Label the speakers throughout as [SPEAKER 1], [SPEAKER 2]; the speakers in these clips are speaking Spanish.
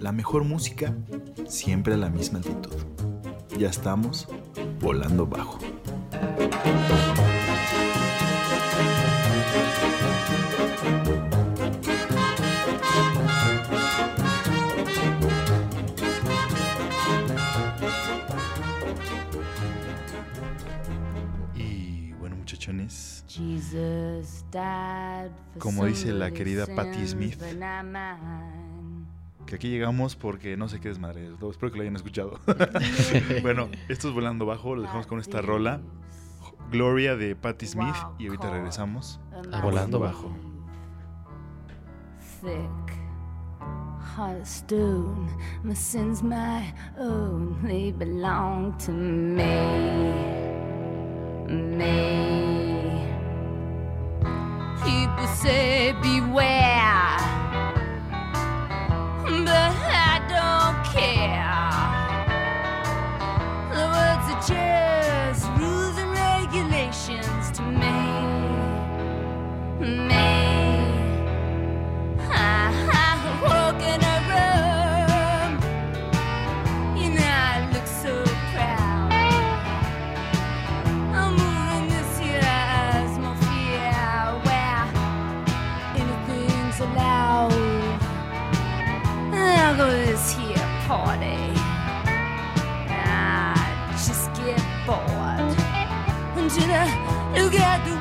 [SPEAKER 1] la mejor música siempre a la misma altitud. Ya estamos volando bajo. Y bueno muchachones,
[SPEAKER 2] como dice la querida Patti Smith,
[SPEAKER 1] que aquí llegamos porque no sé qué desmadre es. Espero que lo hayan escuchado. bueno, esto es Volando Bajo, lo dejamos con esta rola. Gloria de Patti Smith y ahorita regresamos.
[SPEAKER 2] A Volando Bajo.
[SPEAKER 3] share. Eu to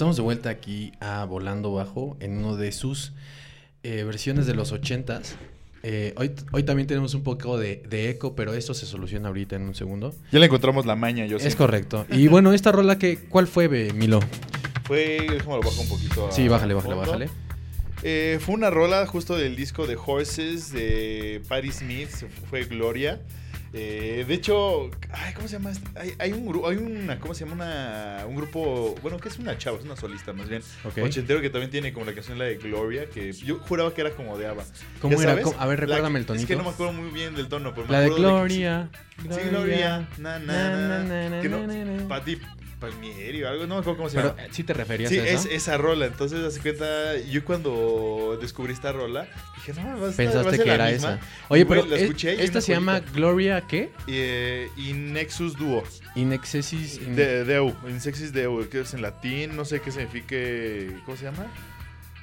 [SPEAKER 4] Estamos de vuelta aquí a Volando Bajo en uno de sus eh, versiones de los ochentas. Eh, hoy, hoy también tenemos un poco de, de eco, pero esto se soluciona ahorita en un segundo.
[SPEAKER 1] Ya le encontramos la maña, yo
[SPEAKER 4] Es correcto. Y bueno, esta rola que, ¿cuál fue, Milo?
[SPEAKER 1] Fue, déjame lo bajo un poquito. a-
[SPEAKER 4] Sí, bájale, bájale,
[SPEAKER 1] fondo.
[SPEAKER 4] bájale.
[SPEAKER 1] Eh, fue una rola justo del disco de Horses de Patti Smith, fue Gloria. Eh, de hecho, ay, ¿cómo se llama? este? Hay, hay un grupo, hay una, ¿cómo se llama? Una, un grupo, bueno, que es una chava, es una solista más bien,
[SPEAKER 4] Ok.
[SPEAKER 1] ochentero que también tiene como la canción la de Gloria, que yo juraba que era como de ABBA.
[SPEAKER 4] ¿Cómo
[SPEAKER 1] ¿Ya
[SPEAKER 4] era? A ver, recuérdame el tonito.
[SPEAKER 1] Es que no me acuerdo muy bien del tono, pero me
[SPEAKER 4] La de
[SPEAKER 1] acuerdo
[SPEAKER 4] Gloria.
[SPEAKER 1] Sí, Gloria. Na, na, na,
[SPEAKER 4] na, na,
[SPEAKER 1] que no,
[SPEAKER 4] na, na, na.
[SPEAKER 1] Patti Palmieri o algo, no me acuerdo cómo se llama.
[SPEAKER 4] eh, sí te referías
[SPEAKER 1] Sí,
[SPEAKER 4] a eso.
[SPEAKER 1] es esa rola. Entonces, hace cuenta, yo cuando descubrí esta rola, dije, no, va a ser- va a
[SPEAKER 4] Pensaste que
[SPEAKER 1] la
[SPEAKER 4] era
[SPEAKER 1] misma.
[SPEAKER 4] esa. Oye,
[SPEAKER 1] Y,
[SPEAKER 4] pero
[SPEAKER 1] la
[SPEAKER 4] eh,
[SPEAKER 1] escuché y
[SPEAKER 4] esta se llama. Gloria, ¿qué?
[SPEAKER 1] Eh, y Nexus Duo.
[SPEAKER 4] In Excessis. in-
[SPEAKER 1] De, Deu. Deu, que es en latín, no sé qué signifique. ¿Cómo se llama?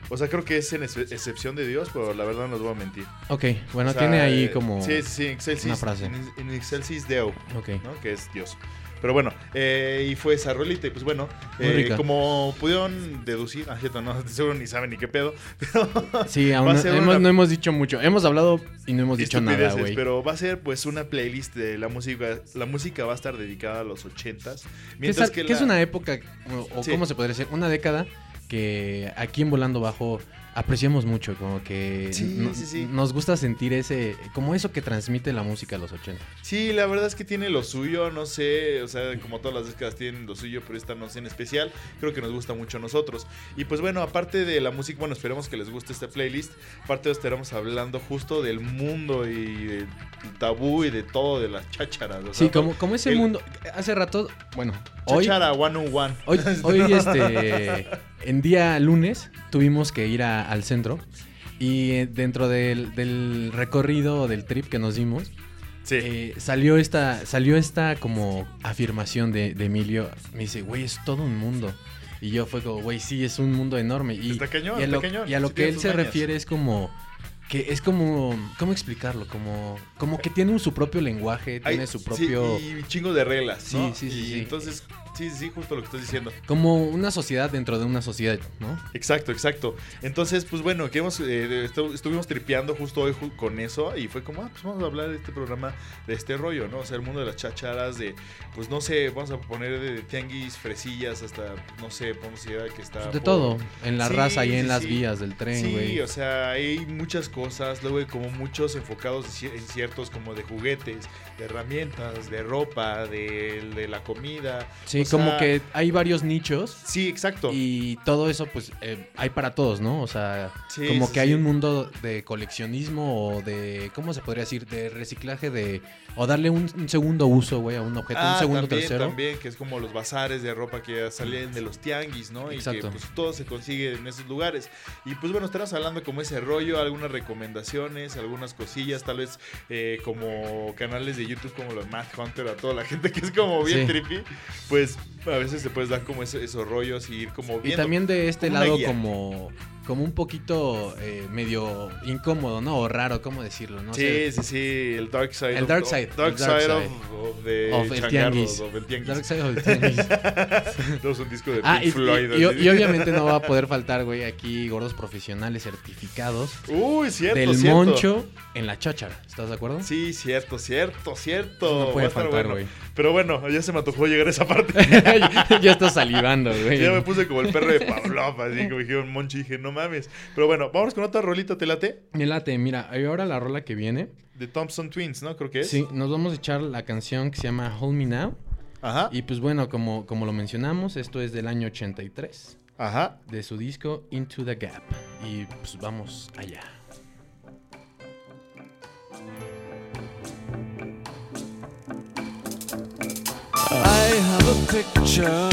[SPEAKER 1] O sea, creo que es en ex- excepción de Dios, pero la verdad no os voy a mentir.
[SPEAKER 4] Ok, bueno,
[SPEAKER 1] O sea,
[SPEAKER 4] tiene ahí
[SPEAKER 1] eh,
[SPEAKER 4] como.
[SPEAKER 1] Sí, sí, sí, Excelsis,
[SPEAKER 4] una frase.
[SPEAKER 1] In, in Excelsis Deu.
[SPEAKER 4] Ok.
[SPEAKER 1] ¿no? Que es Dios. Pero bueno, eh, y fue esa rolita y pues bueno, eh, como pudieron deducir, ah, cierto, no, seguro ni saben ni qué pedo, pero
[SPEAKER 4] Sí, aún no, hemos,
[SPEAKER 1] una-
[SPEAKER 4] no hemos dicho mucho. Hemos hablado y no hemos dicho nada, güey.
[SPEAKER 1] pero va a ser pues una playlist de la música, la música va a estar dedicada a los ochentas,
[SPEAKER 4] Que es,
[SPEAKER 1] mientras
[SPEAKER 4] al-
[SPEAKER 1] que,
[SPEAKER 4] que es
[SPEAKER 1] la-
[SPEAKER 4] una época, o, o
[SPEAKER 1] Sí.
[SPEAKER 4] cómo se podría decir, una década que aquí en Volando Bajo apreciamos mucho, como que
[SPEAKER 1] Sí,
[SPEAKER 4] no-
[SPEAKER 1] sí, sí.
[SPEAKER 4] nos gusta sentir ese, como eso que transmite la música a los 80.
[SPEAKER 1] Sí, la verdad es que tiene lo suyo, no sé, o sea, como todas las décadas tienen lo suyo, pero esta no sé en especial, creo que nos gusta mucho a nosotros. Y pues bueno, aparte de la música, bueno, esperemos que les guste esta playlist, aparte estaremos hablando justo del mundo y del tabú y de todo, de las chácharas. o
[SPEAKER 4] Sí, como, como ese
[SPEAKER 1] el-
[SPEAKER 4] mundo, hace rato, bueno, hoy,
[SPEAKER 1] Cháchara 101.
[SPEAKER 4] hoy, hoy este, en día lunes tuvimos que ir a- al centro y eh, dentro del, del recorrido del trip que nos dimos,
[SPEAKER 1] Sí.
[SPEAKER 4] eh, salió esta salió esta como afirmación de, de Emilio. Me dice, güey, es todo un mundo. Y yo fue como, güey, sí, es un mundo enorme. Y,
[SPEAKER 1] Está cañón,
[SPEAKER 4] y a
[SPEAKER 1] está
[SPEAKER 4] lo,
[SPEAKER 1] cañón.
[SPEAKER 4] y a lo
[SPEAKER 1] Sí
[SPEAKER 4] que él se refiere es como que es como ¿cómo explicarlo? Como como que tiene un- su propio lenguaje, tiene su propio
[SPEAKER 1] Sí, y chingo de reglas, ¿no?
[SPEAKER 4] Sí, sí, sí,
[SPEAKER 1] Y
[SPEAKER 4] sí.
[SPEAKER 1] entonces, sí, sí, sí, justo lo que estás diciendo.
[SPEAKER 4] como una sociedad dentro de una sociedad, ¿no?
[SPEAKER 1] Exacto, exacto. Entonces, pues bueno, que hemos, eh, estu- estuvimos tripeando justo hoy ju- con eso y fue como, ah, pues vamos a hablar de este programa, de este rollo, ¿no? O sea, el mundo de las chacharas, de, pues no sé, vamos a poner de tianguis, fresillas, hasta, no sé, podemos ir a que está...
[SPEAKER 4] de
[SPEAKER 1] por-
[SPEAKER 4] todo, en la
[SPEAKER 1] Sí,
[SPEAKER 4] raza y en
[SPEAKER 1] sí,
[SPEAKER 4] las
[SPEAKER 1] sí.
[SPEAKER 4] vías del tren,
[SPEAKER 1] Sí,
[SPEAKER 4] güey.
[SPEAKER 1] o sea, hay muchas cosas, luego hay como muchos enfocados en ciertos como de juguetes, de herramientas, de ropa, de, de la comida.
[SPEAKER 4] sí, como que hay varios nichos
[SPEAKER 1] Sí, exacto.
[SPEAKER 4] Y todo eso, pues, eh, hay para todos, ¿no? O sea,
[SPEAKER 1] Sí,
[SPEAKER 4] como
[SPEAKER 1] sí,
[SPEAKER 4] que hay
[SPEAKER 1] sí.
[SPEAKER 4] un mundo de coleccionismo o de, ¿cómo se podría decir? De reciclaje de... O darle un, un segundo uso, güey, a un objeto, un
[SPEAKER 1] Ah,
[SPEAKER 4] segundo
[SPEAKER 1] también,
[SPEAKER 4] tercero.
[SPEAKER 1] también, que es como los bazares de ropa que salen de los tianguis, ¿no? Y
[SPEAKER 4] Exacto.
[SPEAKER 1] que pues todo se consigue en esos lugares. Y pues bueno, estarás hablando como ese rollo, algunas recomendaciones, algunas cosillas, tal vez eh, como canales de YouTube como los Math Hunter, a toda la gente que es como bien
[SPEAKER 4] Sí.
[SPEAKER 1] trippy, pues a veces te puedes dar como ese- esos rollos y ir como
[SPEAKER 4] Y
[SPEAKER 1] viendo.
[SPEAKER 4] también de este lado
[SPEAKER 1] guía.
[SPEAKER 4] como, como un poquito eh, medio incómodo, ¿no? O raro, ¿cómo decirlo? No
[SPEAKER 1] sí, sí, sí, el Dark Side.
[SPEAKER 4] El
[SPEAKER 1] of-
[SPEAKER 4] dark side,
[SPEAKER 1] Dark
[SPEAKER 4] el dark
[SPEAKER 1] Side of, of the
[SPEAKER 4] Of el tianguis.
[SPEAKER 1] of el tianguis.
[SPEAKER 4] Dark Side of the Tianguis.
[SPEAKER 1] No, es un disco de
[SPEAKER 4] Ah,
[SPEAKER 1] Pink
[SPEAKER 4] y,
[SPEAKER 1] Floyd.
[SPEAKER 4] y- y- y obviamente no va a poder faltar, güey, aquí gordos profesionales certificados
[SPEAKER 1] Uy, cierto,
[SPEAKER 4] del
[SPEAKER 1] cierto.
[SPEAKER 4] moncho en la cháchara. ¿Estás de acuerdo?
[SPEAKER 1] Sí, cierto, cierto, cierto.
[SPEAKER 4] No
[SPEAKER 1] Va a
[SPEAKER 4] puede faltar,
[SPEAKER 1] bueno.
[SPEAKER 4] güey.
[SPEAKER 1] Pero bueno, ya se me antojó llegar a esa parte.
[SPEAKER 4] ya está salivando, güey.
[SPEAKER 1] ya me puse como el perro de Pavlov, así como dijeron Monchi, dije, no mames. Pero bueno, vamos con otra rolita, ¿te late?
[SPEAKER 4] Me late, mira, ahora la rola que viene.
[SPEAKER 1] De Thompson Twins, ¿no? Creo que es.
[SPEAKER 4] Sí, nos vamos a echar la canción que se llama Hold Me Now.
[SPEAKER 1] Ajá.
[SPEAKER 4] Y pues bueno, como, como lo mencionamos, esto es del año 83,
[SPEAKER 1] Ajá.
[SPEAKER 4] de su disco Into the Gap. Y pues vamos allá.
[SPEAKER 5] I have a picture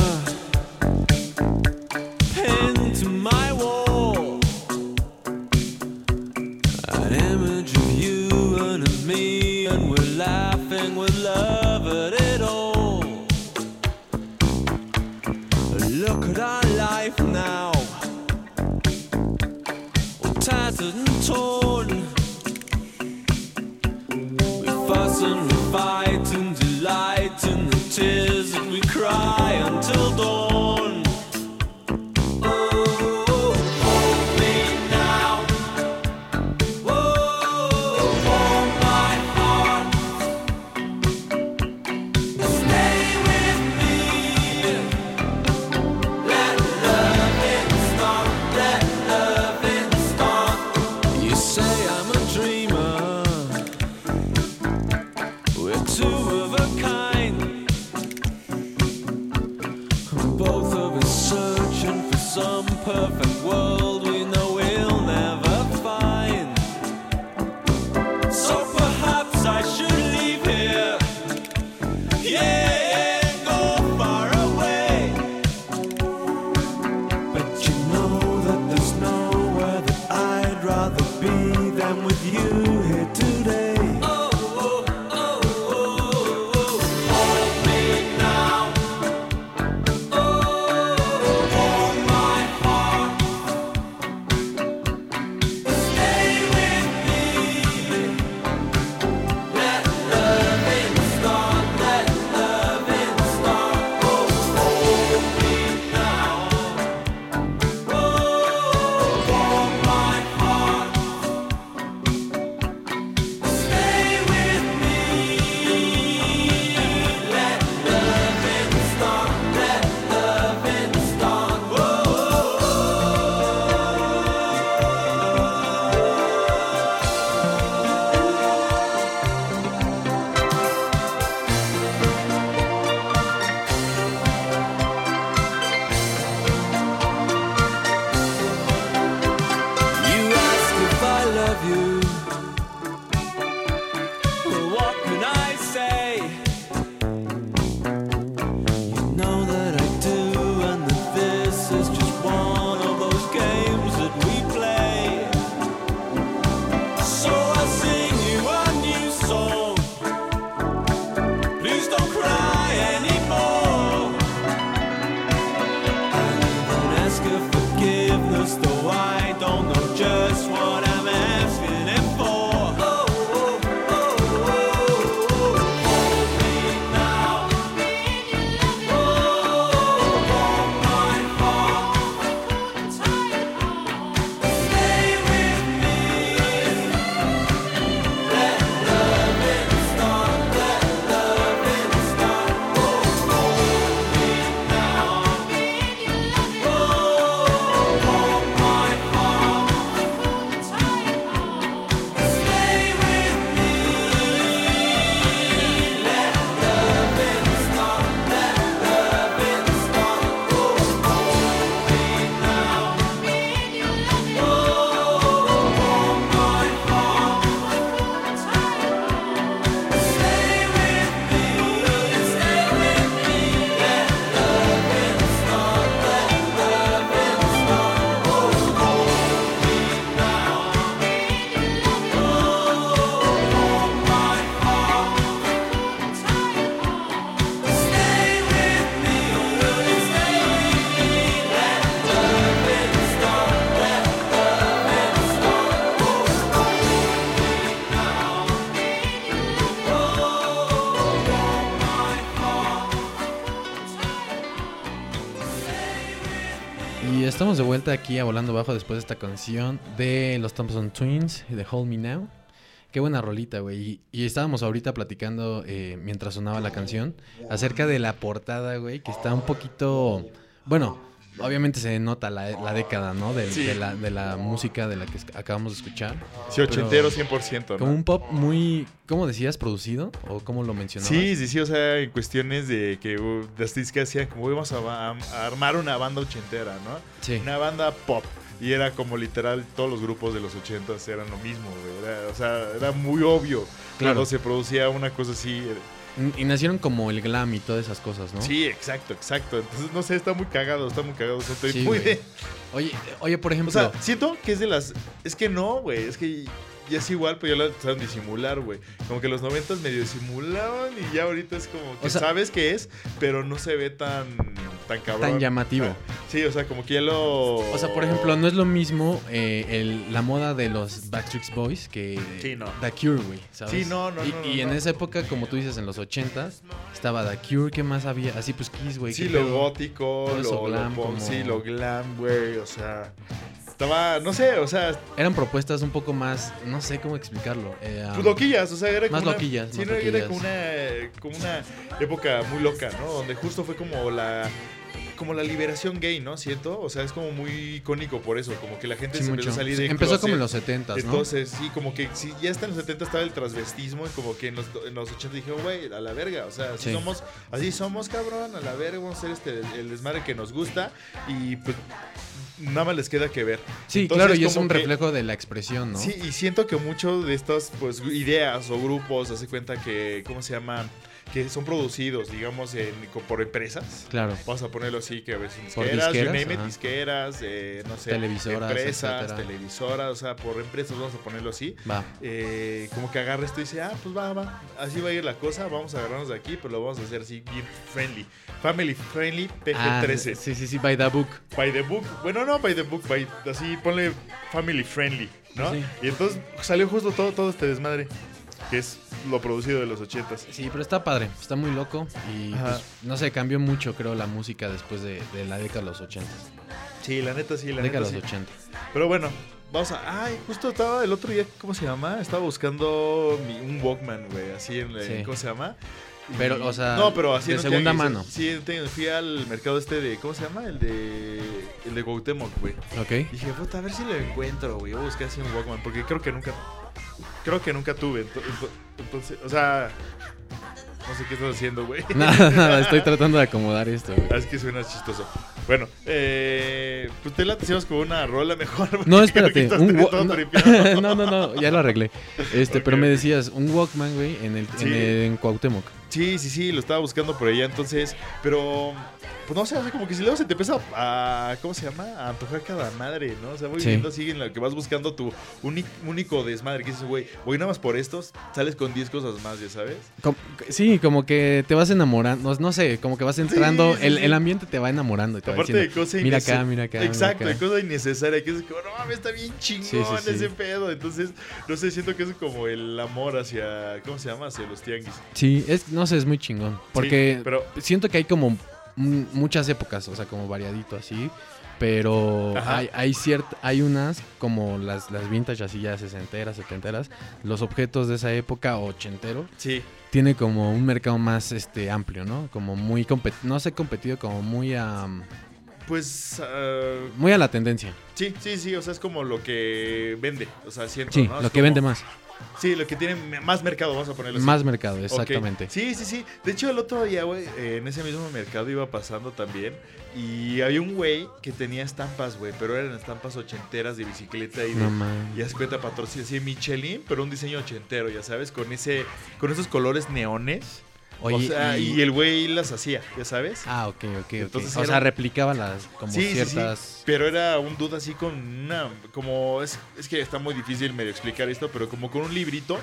[SPEAKER 6] fire. Aquí a Volando Bajo después de esta canción de los Thompson Twins, de Hold Me Now. Qué buena rolita, güey. Y, y estábamos ahorita platicando eh, mientras sonaba la canción acerca de la portada, güey, que está un poquito... Bueno, obviamente se nota la, la década, ¿no? De,
[SPEAKER 1] Sí.
[SPEAKER 6] de la, de la música de la que acabamos de escuchar.
[SPEAKER 1] Sí, ochentero 100%, ¿no?
[SPEAKER 6] Como un pop muy, ¿cómo decías? ¿Producido? ¿O cómo lo mencionabas?
[SPEAKER 1] Sí, sí, sí, o sea, en cuestiones de que uh, las discas hacían como vamos a, armar una banda ochentera, ¿no?
[SPEAKER 6] Sí.
[SPEAKER 1] Una banda pop. Y era como literal, todos los grupos de los ochentas eran lo mismo, güey. Era- o sea, era muy obvio
[SPEAKER 6] Claro.
[SPEAKER 1] cuando se producía una cosa así.
[SPEAKER 6] Y nacieron como el glam y todas esas cosas, ¿no?
[SPEAKER 1] Sí, exacto, exacto. Entonces, no sé, está muy cagado, está muy cagado. o estoy
[SPEAKER 6] Sí,
[SPEAKER 1] muy
[SPEAKER 6] güey.
[SPEAKER 1] de-
[SPEAKER 6] Oye, oye, por
[SPEAKER 1] O
[SPEAKER 6] ejemplo...
[SPEAKER 1] sea, siento que es de las. Es que no, güey. Es que ya es igual, pero ya lo saben disimular, güey. Como que los noventas medio disimulaban y ya ahorita es como que
[SPEAKER 6] O sea-
[SPEAKER 1] sabes que es, pero no se ve tan. tan cabrón.
[SPEAKER 6] Tan llamativo.
[SPEAKER 1] Sí, o sea, como que ya lo.
[SPEAKER 6] O sea, por ejemplo, no es lo mismo eh, el- la moda de los Backstreet Boys que
[SPEAKER 1] Sí, no.
[SPEAKER 6] The Cure, güey, ¿sabes?
[SPEAKER 1] Sí, no, no,
[SPEAKER 6] Y,
[SPEAKER 1] no, no,
[SPEAKER 6] y en
[SPEAKER 1] no.
[SPEAKER 6] esa época, como tú dices, en los 80s, estaba The Cure, ¿qué más había? Así pues Kiss, güey.
[SPEAKER 1] Sí,
[SPEAKER 6] ¿qué
[SPEAKER 1] lo
[SPEAKER 6] pedo?
[SPEAKER 1] gótico, lo,
[SPEAKER 6] glam, como-
[SPEAKER 1] sí, lo glam, güey. O sea. Estaba, no sé, o sea,
[SPEAKER 6] Eran propuestas un poco más, no sé cómo explicarlo. eh, um,
[SPEAKER 1] pues loquillas, o sea, era
[SPEAKER 6] Más
[SPEAKER 1] como una-
[SPEAKER 6] loquillas,
[SPEAKER 1] Sí,
[SPEAKER 6] más
[SPEAKER 1] era
[SPEAKER 6] loquillas.
[SPEAKER 1] como una, como una época muy loca, ¿no? Donde justo fue como la como la liberación gay, ¿no? Siento, o sea, es como muy icónico por eso, como que la gente
[SPEAKER 4] Sí,
[SPEAKER 1] se empezó
[SPEAKER 4] mucho.
[SPEAKER 1] a salir de
[SPEAKER 4] Empezó como en los
[SPEAKER 1] closet.
[SPEAKER 4] 70 ¿no?
[SPEAKER 1] Entonces, sí, como que sí, ya hasta en los 70 estaba el transvestismo y como que en los, en los 80 dijeron, güey, a la verga, o sea, así
[SPEAKER 4] Sí.
[SPEAKER 1] somos, así somos, cabrón, a la verga, vamos a hacer este, el desmadre que nos gusta y pues nada más les queda que ver.
[SPEAKER 4] Sí,
[SPEAKER 1] Entonces,
[SPEAKER 4] claro, y es un
[SPEAKER 1] que-
[SPEAKER 4] reflejo de la expresión, ¿no?
[SPEAKER 1] Sí, y siento que muchos de estas pues ideas o grupos, hace cuenta que, ¿cómo se llama? Que son producidos, digamos, en- por empresas.
[SPEAKER 4] Claro.
[SPEAKER 1] Vamos a ponerlo así, que a veces disqueras, you
[SPEAKER 4] disqueras,
[SPEAKER 1] name it, disqueras, eh, no sé,
[SPEAKER 4] Televisoras,
[SPEAKER 1] empresas,
[SPEAKER 4] etcétera.
[SPEAKER 1] televisoras, o sea, por empresas, vamos a ponerlo así.
[SPEAKER 4] Va.
[SPEAKER 1] Eh, como que agarra esto y dice, ah, pues va, va, así va a ir la cosa, vamos a agarrarnos de aquí, pero lo vamos a hacer así, bien friendly. Family friendly,
[SPEAKER 4] Ah,
[SPEAKER 1] PG-13.
[SPEAKER 4] sí, sí, sí, by the book.
[SPEAKER 1] By the book. Bueno, no by the book, by, así ponle family friendly, ¿no?
[SPEAKER 4] Sí.
[SPEAKER 1] Y entonces salió justo todo, todo este desmadre, que es lo producido de los ochentas.
[SPEAKER 4] Sí, pero está padre, está muy loco y pues, no sé, cambió mucho creo la música después de, de la década de los 80.
[SPEAKER 1] Sí, la neta sí, la
[SPEAKER 4] Década
[SPEAKER 1] neta
[SPEAKER 4] de
[SPEAKER 1] sí.
[SPEAKER 4] los 80.
[SPEAKER 1] Pero bueno, vamos a... Ay, justo estaba el otro día, ¿cómo se llama? Estaba buscando mi- un Walkman, güey, así en...
[SPEAKER 4] Sí.
[SPEAKER 1] ¿Cómo se llama? Y-
[SPEAKER 4] Pero, o sea,
[SPEAKER 1] no, pero así
[SPEAKER 4] de segunda
[SPEAKER 1] tianguis,
[SPEAKER 4] mano.
[SPEAKER 1] Sí, fui al mercado este de... ¿Cómo se llama? El de... El de Cuauhtémoc, güey.
[SPEAKER 4] Ok.
[SPEAKER 1] Dije, puta, a ver si lo encuentro, güey. Voy a buscar así un Walkman, porque creo que nunca. Creo que nunca tuve. ento- ento- Entonces, o sea. No sé qué estás haciendo, güey.
[SPEAKER 4] Nada, nada, estoy tratando de acomodar esto. güey.
[SPEAKER 1] Ah, es que suena chistoso. Bueno, eh. Pues te la hacemos con una rola mejor.
[SPEAKER 4] No, espérate. Un no, no, no, no, ya lo arreglé. Este, pero me decías, un Walkman, güey, en el,
[SPEAKER 1] Sí.
[SPEAKER 4] en, el- en Cuauhtémoc.
[SPEAKER 1] Sí, sí, sí, lo estaba buscando por allá, entonces. Pero. Pues no sé, así como que si luego se te empieza a. ¿Cómo se llama? A antojar cada madre, ¿no? O sea, voy
[SPEAKER 4] Sí.
[SPEAKER 1] viendo así en lo que vas buscando tu único desmadre. Que dices, güey, voy nada más por estos, sales con 10 cosas más, ya sabes.
[SPEAKER 4] Sí, como que te vas enamorando, no, sé, como que vas entrando,
[SPEAKER 1] sí,
[SPEAKER 4] el,
[SPEAKER 1] sí.
[SPEAKER 4] el ambiente te va enamorando. y te va
[SPEAKER 1] Aparte de cosas
[SPEAKER 4] mira acá, mira acá. mira
[SPEAKER 1] Exacto, de
[SPEAKER 4] acá".
[SPEAKER 1] cosa innecesaria. Que es como, no mames, está bien chingón ese pedo. Entonces, no sé, siento que es como el amor hacia. ¿Cómo se llama? Hacia los tianguis.
[SPEAKER 4] Sí, es, no sé, es muy chingón. Porque
[SPEAKER 1] Sí, pero.
[SPEAKER 4] siento que hay como muchas épocas, o sea, como variadito así. Pero
[SPEAKER 1] Ajá.
[SPEAKER 4] hay, hay, ciert- hay unas como las, las vintage así ya sesenteras, setenteras. Los objetos de esa época, ochentero,
[SPEAKER 1] Sí,
[SPEAKER 4] tiene como un mercado más este amplio, ¿no? Como muy no sé competido, como muy a
[SPEAKER 1] pues. ah,
[SPEAKER 4] muy a la tendencia.
[SPEAKER 1] sí, sí, sí. O sea, es como lo que vende. O sea, siento.
[SPEAKER 4] Sí,
[SPEAKER 1] ¿no? Es
[SPEAKER 4] lo que
[SPEAKER 1] como-
[SPEAKER 4] vende más.
[SPEAKER 1] Sí, lo que tiene más mercado, vamos a ponerlo así.
[SPEAKER 4] Más mercado, exactamente.
[SPEAKER 1] Sí, sí, sí. De hecho, el otro día, güey, eh, en ese mismo mercado iba pasando también. Y había un güey que tenía estampas, güey, pero eran estampas ochenteras de bicicleta y de,
[SPEAKER 4] No.
[SPEAKER 1] Ya se cuenta patrocinio así Michelin, pero un diseño ochentero, ya sabes, con ese, con esos colores neones.
[SPEAKER 4] Oye,
[SPEAKER 1] o sea, y...
[SPEAKER 4] y-
[SPEAKER 1] el güey las hacía, ya sabes.
[SPEAKER 4] Ah, ok, ok.
[SPEAKER 1] Entonces
[SPEAKER 4] o
[SPEAKER 1] era
[SPEAKER 4] sea, replicaba las como
[SPEAKER 1] Sí, sí, sí.
[SPEAKER 4] ciertas.
[SPEAKER 1] Pero era un dude así con una, como, es, es que está muy difícil medio explicar esto, pero como con un librito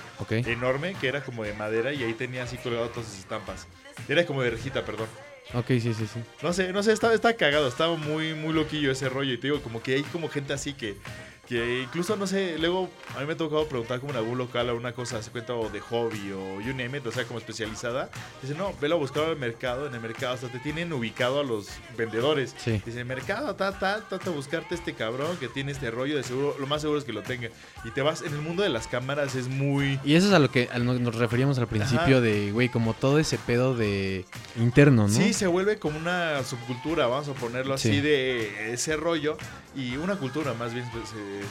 [SPEAKER 1] enorme que era como de madera y ahí tenía así colgado todas sus estampas. Era como de rejita, perdón.
[SPEAKER 4] Ok, sí, sí, sí.
[SPEAKER 1] No sé, no sé, estaba, estaba cagado, estaba muy, muy loquillo ese rollo. Y te digo, como que hay como gente así que, que incluso, no sé, luego a mí me ha tocado preguntar como en algún local o una cosa, se cuenta o de hobby o you name it, o sea, como especializada. Dice, no, velo a buscar al mercado, en el mercado, o sea, te tienen ubicado a los vendedores.
[SPEAKER 4] Sí.
[SPEAKER 1] Dice, mercado, tal, tal, trata de buscarte este cabrón que tiene este rollo, de seguro, lo más seguro es que lo tenga. Y te vas, en el mundo de las cámaras es muy...
[SPEAKER 4] Y eso es a lo que a lo que nos referíamos al principio
[SPEAKER 1] Ajá.
[SPEAKER 4] de, güey, como todo ese pedo de interno, ¿no?
[SPEAKER 1] Sí, se vuelve como una subcultura, vamos a ponerlo así,
[SPEAKER 4] Sí.
[SPEAKER 1] de ese rollo. Y una cultura, más bien pues,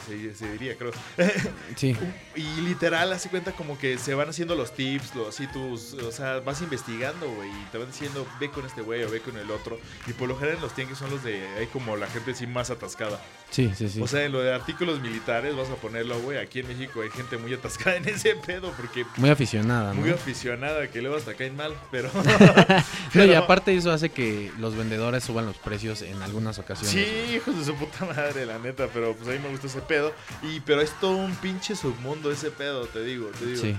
[SPEAKER 1] se- se diría, creo.
[SPEAKER 4] Sí.
[SPEAKER 1] y literal, hace cuenta como que se van haciendo los tips, los, así tus, o sea, vas investigando, güey, y te van diciendo, ve con este güey o ve con el otro. Y por lo general los tianguis son los de, hay como la gente así más atascada.
[SPEAKER 4] Sí, sí, sí.
[SPEAKER 1] O sea, en lo de artículos militares, vas a ponerlo, güey, aquí en México hay gente muy atascada en ese pedo, porque
[SPEAKER 4] muy aficionada, ¿no?
[SPEAKER 1] muy aficionada, que luego hasta caen mal, pero...
[SPEAKER 4] No, y aparte eso hace que los vendedores suban los precios en algunas ocasiones.
[SPEAKER 1] Sí, hijos de su puta madre, la neta, pero pues a mí me gusta ese pedo. Y pero es todo un pinche submundo ese pedo, te digo, te digo.
[SPEAKER 4] Sí.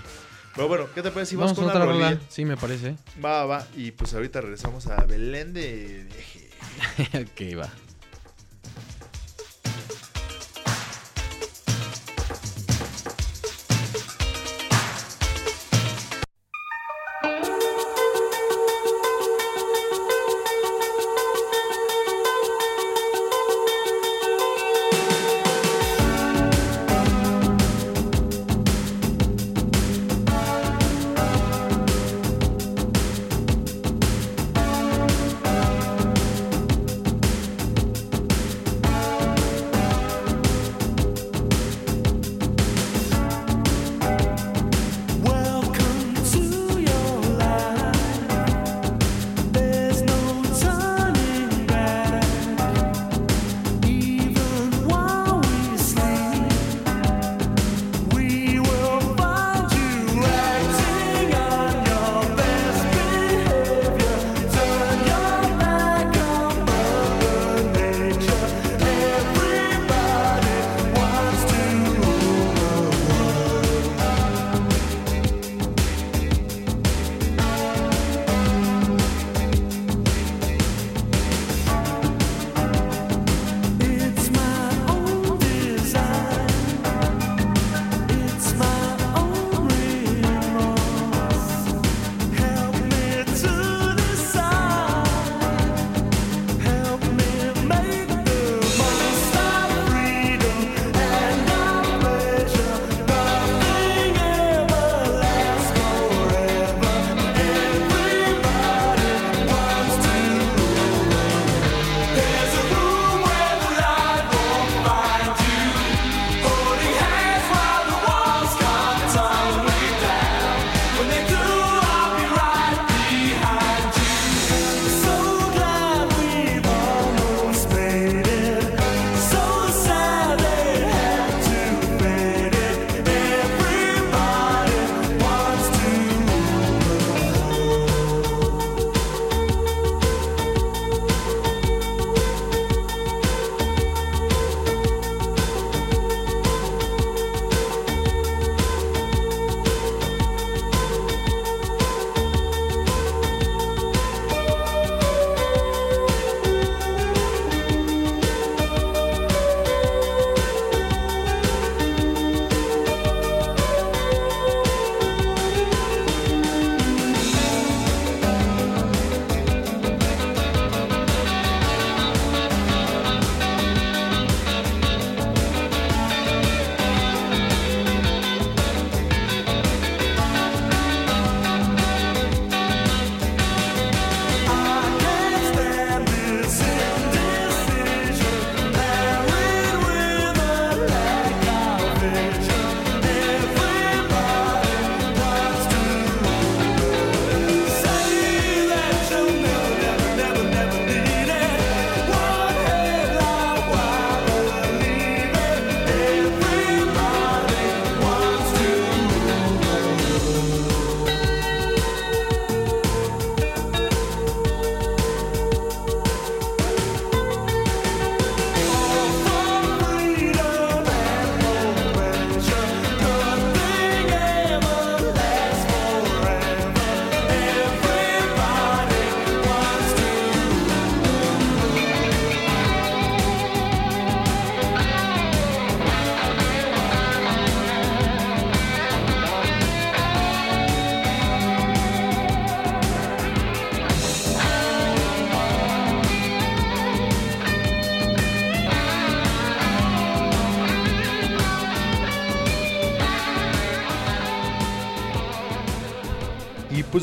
[SPEAKER 1] Pero bueno, ¿qué te parece si
[SPEAKER 4] Vamos con otra
[SPEAKER 1] una
[SPEAKER 4] rola.
[SPEAKER 1] rolilla?
[SPEAKER 4] Sí, me parece.
[SPEAKER 1] Va, va, y pues ahorita regresamos a Belén de...
[SPEAKER 4] ok, va.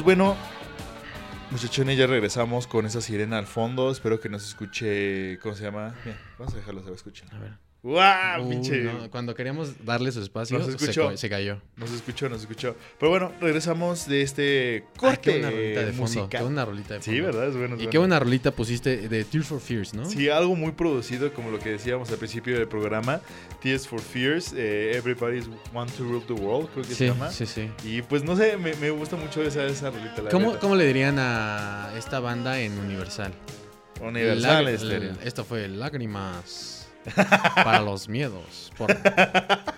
[SPEAKER 1] Bueno, muchachones, ya regresamos con esa sirena al fondo. Espero que nos escuche. ¿Cómo se llama? Mira, vamos a dejarlo, se va a escuchar.
[SPEAKER 4] A ver.
[SPEAKER 1] ¡Guau!
[SPEAKER 4] Uh,
[SPEAKER 1] pinche!
[SPEAKER 4] no, cuando queríamos darle su espacio,
[SPEAKER 1] Nos
[SPEAKER 4] se, se cayó.
[SPEAKER 1] Nos escuchó, nos escuchó. Pero bueno, regresamos de este
[SPEAKER 4] Ah,
[SPEAKER 1] corte
[SPEAKER 4] qué buena rolita de fondo.
[SPEAKER 1] musical.
[SPEAKER 4] Qué buena rolita de fondo.
[SPEAKER 1] Sí, ¿verdad? Es bueno. es
[SPEAKER 4] Y
[SPEAKER 1] bueno.
[SPEAKER 4] qué buena rolita pusiste de Tears for Fears, ¿no?
[SPEAKER 1] Sí, algo muy producido, como lo que decíamos al principio del programa. Tears for Fears, eh, Everybody's Want to Rule the World, creo que se llama.
[SPEAKER 4] sí, sí.
[SPEAKER 1] Y pues no sé, me, me gusta mucho esa, esa rolita. La
[SPEAKER 4] ¿Cómo. ¿Cómo le dirían a esta banda en Universal?
[SPEAKER 1] Universal Estéreo.
[SPEAKER 4] Esto fue Lágrimas para los miedos. Por...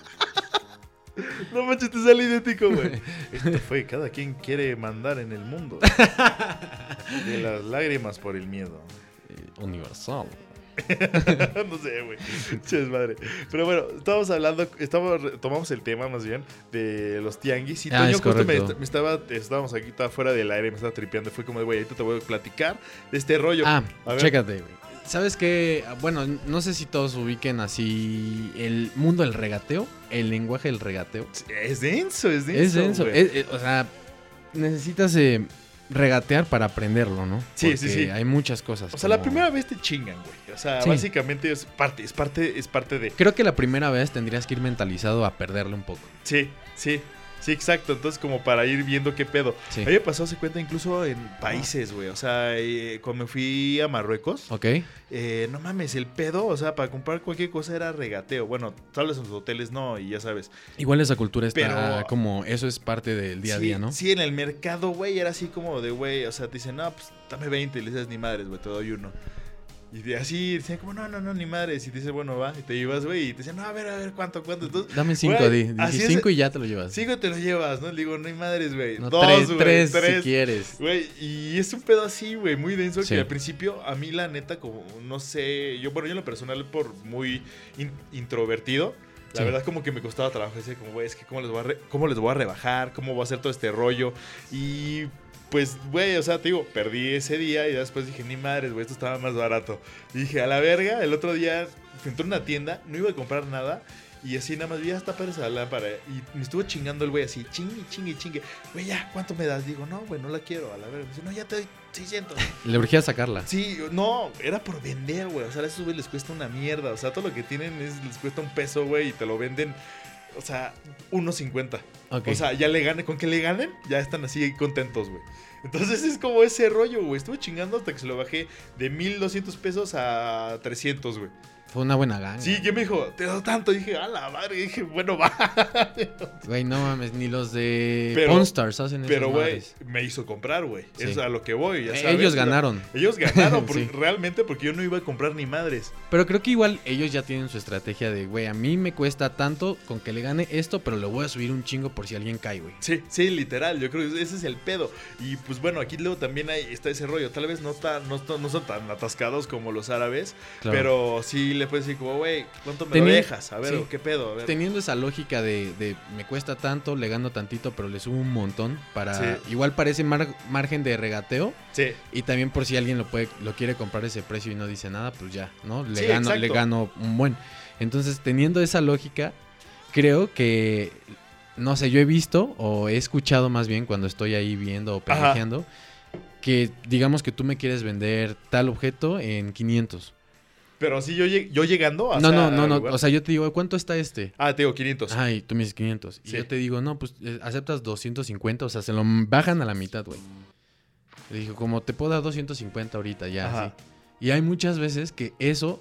[SPEAKER 1] Manches, te sale idéntico, güey. Esto fue cada quien quiere mandar en el mundo. De las lágrimas por el miedo.
[SPEAKER 4] eh, Universal.
[SPEAKER 1] no sé, güey. Che, madre. Pero bueno, estábamos hablando, estamos, tomamos el tema más bien de los tianguis. Y
[SPEAKER 4] Ah,
[SPEAKER 1] Toño
[SPEAKER 4] es
[SPEAKER 1] justo me, me estaba, estábamos aquí estaba fuera del aire, me estaba tripeando. Fue como de, güey, ahorita te voy a platicar de este rollo.
[SPEAKER 4] Ah,
[SPEAKER 1] A ver.
[SPEAKER 4] chécate, güey. ¿Sabes qué? Bueno, no sé si todos ubiquen así el mundo del regateo, el lenguaje del regateo.
[SPEAKER 1] Es denso, es denso.
[SPEAKER 4] es denso. es- es- o sea, necesitas eh, regatear para aprenderlo, ¿no?
[SPEAKER 1] Sí, sí,
[SPEAKER 4] Porque
[SPEAKER 1] sí.
[SPEAKER 4] Hay muchas cosas.
[SPEAKER 1] O sea, la
[SPEAKER 4] como-
[SPEAKER 1] primera vez te chingan, güey. O sea,
[SPEAKER 4] Sí.
[SPEAKER 1] básicamente es parte, es parte, es parte de.
[SPEAKER 4] Creo que la primera vez tendrías que ir mentalizado a perderle un poco.
[SPEAKER 1] Sí, sí. Sí, exacto. Entonces, como para ir viendo qué pedo.
[SPEAKER 4] Sí.
[SPEAKER 1] A mí me pasó, se cuenta, incluso en países, güey. O sea, eh, cuando me fui a Marruecos,
[SPEAKER 4] ¿Ok?
[SPEAKER 1] eh, no mames, el pedo, o sea, para comprar cualquier cosa era regateo. Bueno, tal vez en los hoteles no, y ya sabes.
[SPEAKER 4] Igual esa cultura está
[SPEAKER 1] Pero-
[SPEAKER 4] como... Eso es parte del día a día, ¿no?
[SPEAKER 1] Sí, en el mercado, güey, era así como de, güey, o sea, te dicen, no, pues dame 20, y le dices, ni madres, güey, te doy uno. Y de así, decían como, no, no, no, ni madres. Y te dice, bueno, va, y te ibas, güey, y te decían, no, a ver, a ver, ¿cuánto, cuánto? Entonces,
[SPEAKER 4] Dame cinco,
[SPEAKER 1] Güey,
[SPEAKER 4] di.
[SPEAKER 1] así es-
[SPEAKER 4] cinco y ya te lo llevas.
[SPEAKER 1] cinco te lo llevas, ¿no? Le digo, no hay madres, güey.
[SPEAKER 4] No,
[SPEAKER 1] Dos,
[SPEAKER 4] tres,
[SPEAKER 1] güey,
[SPEAKER 4] tres,
[SPEAKER 1] tres.
[SPEAKER 4] si quieres.
[SPEAKER 1] Güey, y es un pedo así, güey, muy denso
[SPEAKER 4] Sí.
[SPEAKER 1] que al principio a mí la neta como no sé, yo bueno, yo en lo personal por muy in- introvertido, la
[SPEAKER 4] Sí.
[SPEAKER 1] verdad como que me costaba trabajo decir como, güey, es que cómo les voy a re- cómo les voy a rebajar, cómo voy a hacer todo este rollo y pues, güey, o sea, te digo, perdí ese día y después dije, ni madres, güey, esto estaba más barato. Y dije, a la verga, el otro día entré a una tienda, no iba a comprar nada. Y así nada más vi hasta para esa lámpara. Y me estuvo chingando el güey así, chingue, chingue, chingue. Güey, ya, ¿cuánto me das? Digo, no, güey, no la quiero. A la verga. Dice, no, ya te doy 600.
[SPEAKER 4] Le urgía sacarla.
[SPEAKER 1] Sí, no, era por vender, güey. O sea, a esos güey les cuesta una mierda. O sea, todo lo que tienen es, les cuesta un peso, güey, y te lo venden, o sea, 1.50.
[SPEAKER 4] Ok.
[SPEAKER 1] O sea, ya le ganen, con que le ganen, ya están así contentos, güey. Entonces es como ese rollo, güey. Estuve chingando hasta que se lo bajé de 1200 pesos a 300, güey.
[SPEAKER 4] Fue una buena ganga.
[SPEAKER 1] Sí, que me dijo, te doy tanto. dije, a la madre. dije, bueno, va.
[SPEAKER 4] Güey, no mames, ni los de
[SPEAKER 1] Pero-
[SPEAKER 4] Pawn Stars hacen
[SPEAKER 1] Pero,
[SPEAKER 4] esas
[SPEAKER 1] güey, me hizo comprar, güey.
[SPEAKER 4] Sí.
[SPEAKER 1] Es a lo que voy, ya
[SPEAKER 4] Eh,
[SPEAKER 1] sabes.
[SPEAKER 4] Ellos ganaron.
[SPEAKER 1] Ellos ganaron,
[SPEAKER 4] Sí.
[SPEAKER 1] realmente, porque yo no iba a comprar ni madres.
[SPEAKER 4] Pero creo que igual ellos ya tienen su estrategia de, güey, a mí me cuesta tanto con que le gane esto, pero le voy a subir un chingo por si alguien cae, güey.
[SPEAKER 1] Sí, sí, literal, yo creo que ese es el pedo. Y pues bueno, aquí luego también hay, está ese rollo. Tal vez no, tan, no, no son tan atascados como los árabes,
[SPEAKER 4] Claro.
[SPEAKER 1] pero sí le puedes decir como, güey, ¿cuánto me
[SPEAKER 4] Teni-
[SPEAKER 1] lo dejas? A ver,
[SPEAKER 4] sí.
[SPEAKER 1] ¿qué pedo? A ver.
[SPEAKER 4] Teniendo esa lógica de, de me cuesta tanto, le gano tantito, pero le subo un montón para...
[SPEAKER 1] Sí.
[SPEAKER 4] Igual parece mar- margen de regateo
[SPEAKER 1] Sí,
[SPEAKER 4] y también por si alguien lo puede lo quiere comprar ese precio y no dice nada, pues ya, ¿no? Le
[SPEAKER 1] Sí,
[SPEAKER 4] gano
[SPEAKER 1] exacto.
[SPEAKER 4] le gano un buen. Entonces, teniendo esa lógica, creo que no sé, yo he visto o he escuchado más bien cuando estoy ahí viendo o pendejeando que digamos que tú me quieres vender tal objeto en 500.
[SPEAKER 1] Pero así yo, lleg- yo llegando o
[SPEAKER 4] no, no, no, no,
[SPEAKER 1] lugar-
[SPEAKER 4] o sea, yo te digo, ¿cuánto está este?
[SPEAKER 1] Ah, te digo 500.
[SPEAKER 4] Ay, tú me dices 500. Y yo te digo, no, pues eh, aceptas 250, o sea, se lo bajan a la mitad, güey. Le dijo, como te puedo dar 250 ahorita, ya,
[SPEAKER 1] Ajá.
[SPEAKER 4] así. Y hay muchas veces que eso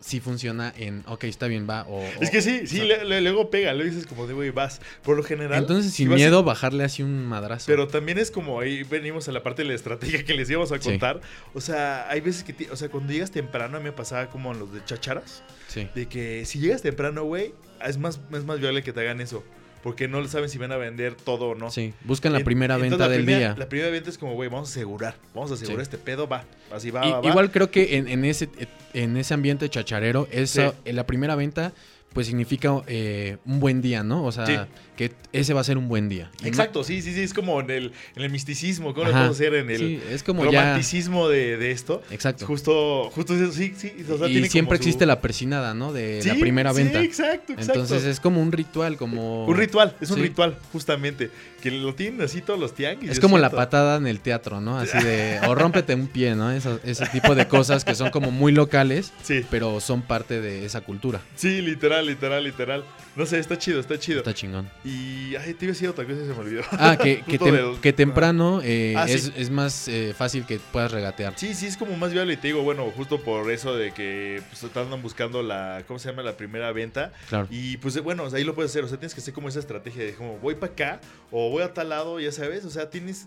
[SPEAKER 4] sí funciona en, ok, está bien, va. O,
[SPEAKER 1] Es que sí,
[SPEAKER 4] o
[SPEAKER 1] sí,
[SPEAKER 4] sea,
[SPEAKER 1] le- le- luego pega, le dices como de, güey, vas. Por lo general.
[SPEAKER 4] Entonces,
[SPEAKER 1] si
[SPEAKER 4] sin miedo, bajarle así un madrazo.
[SPEAKER 1] Pero también es como ahí venimos a la parte de la estrategia que les íbamos a
[SPEAKER 4] Sí.
[SPEAKER 1] contar. O sea, hay veces que, o sea, cuando llegas temprano, a mí me pasaba como en los de chacharas.
[SPEAKER 4] Sí.
[SPEAKER 1] De que si llegas temprano, güey, es más, es más viable que te hagan eso. Porque no saben si van a vender todo o no.
[SPEAKER 4] Sí, buscan la primera venta
[SPEAKER 1] la
[SPEAKER 4] del
[SPEAKER 1] primera-
[SPEAKER 4] día.
[SPEAKER 1] La primera venta es como, güey, vamos a asegurar. Vamos a asegurar
[SPEAKER 4] Sí.
[SPEAKER 1] este pedo, va. Así va,
[SPEAKER 4] I-
[SPEAKER 1] va, va.
[SPEAKER 4] igual creo que en, en ese, en ese ambiente chacharero, esa,
[SPEAKER 1] Sí.
[SPEAKER 4] en la primera venta pues significa eh, un buen día, ¿no? O sea,
[SPEAKER 1] Sí.
[SPEAKER 4] Que ese va a ser un buen día.
[SPEAKER 1] Exacto, sí, sí, sí, es como en el, en el misticismo, ¿cómo lo
[SPEAKER 4] Ajá,
[SPEAKER 1] podemos hacer en el
[SPEAKER 4] sí, es como ya...
[SPEAKER 1] romanticismo de, de esto?
[SPEAKER 4] Exacto.
[SPEAKER 1] Justo, justo eso, sí, sí. o sea,
[SPEAKER 4] y
[SPEAKER 1] tiene
[SPEAKER 4] siempre
[SPEAKER 1] como su-
[SPEAKER 4] existe la persinada, ¿no? De la
[SPEAKER 1] Sí,
[SPEAKER 4] primera
[SPEAKER 1] sí,
[SPEAKER 4] venta.
[SPEAKER 1] exacto, exacto.
[SPEAKER 4] Entonces es como un ritual, como...
[SPEAKER 1] Un ritual, es un
[SPEAKER 4] Sí.
[SPEAKER 1] ritual, justamente. Que lo tienen así todos los tianguis.
[SPEAKER 4] Es como la patada en el teatro, ¿no? Así de... O rómpete un pie, ¿no? Eso- ese tipo de cosas que son como muy locales,
[SPEAKER 1] Sí,
[SPEAKER 4] pero son parte de esa cultura.
[SPEAKER 1] sí, literal, literal, literal. No sé, está chido, está chido.
[SPEAKER 4] Está chingón.
[SPEAKER 1] Y, ay, te iba a decir otra cosa y se me olvidó.
[SPEAKER 4] Ah, que, que,
[SPEAKER 1] Justo
[SPEAKER 4] tem-
[SPEAKER 1] del-
[SPEAKER 4] que temprano eh,
[SPEAKER 1] Ah, sí.
[SPEAKER 4] es, es más eh, fácil que puedas regatear.
[SPEAKER 1] Sí, sí, es como más viable y te digo, bueno, justo por eso de que pues, andan buscando la, ¿cómo se llama? La primera venta.
[SPEAKER 4] Claro.
[SPEAKER 1] Y pues bueno, ahí lo puedes hacer, o sea, tienes que hacer como esa estrategia de como voy para acá o voy a tal lado, ya sabes, o sea, tienes...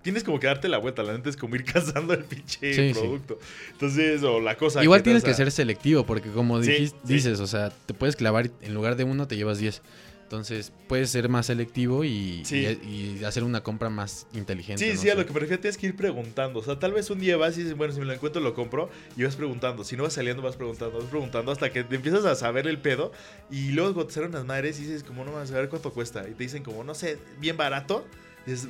[SPEAKER 1] Tienes como que darte la vuelta, la neta es como ir cazando el pinche
[SPEAKER 4] Sí, sí.
[SPEAKER 1] producto. Entonces, o la cosa.
[SPEAKER 4] Igual tienes que ser selectivo, porque como
[SPEAKER 1] Sí,
[SPEAKER 4] dices, o sea, te puedes clavar en lugar de uno te llevas 10. Entonces, puedes ser más selectivo y,
[SPEAKER 1] Sí.
[SPEAKER 4] y- y hacer una compra más inteligente.
[SPEAKER 1] Sí,
[SPEAKER 4] no
[SPEAKER 1] sí, a lo que me refiero tienes que ir preguntando. O sea, tal vez un día vas y dices, bueno, si me lo encuentro lo compro y vas preguntando. Si no vas saliendo, vas preguntando, vas preguntando hasta que te empiezas a saber el pedo y luego te salen las madres y dices, como no vas a ver cuánto cuesta. Y te dicen, como no sé, bien barato. Y dices,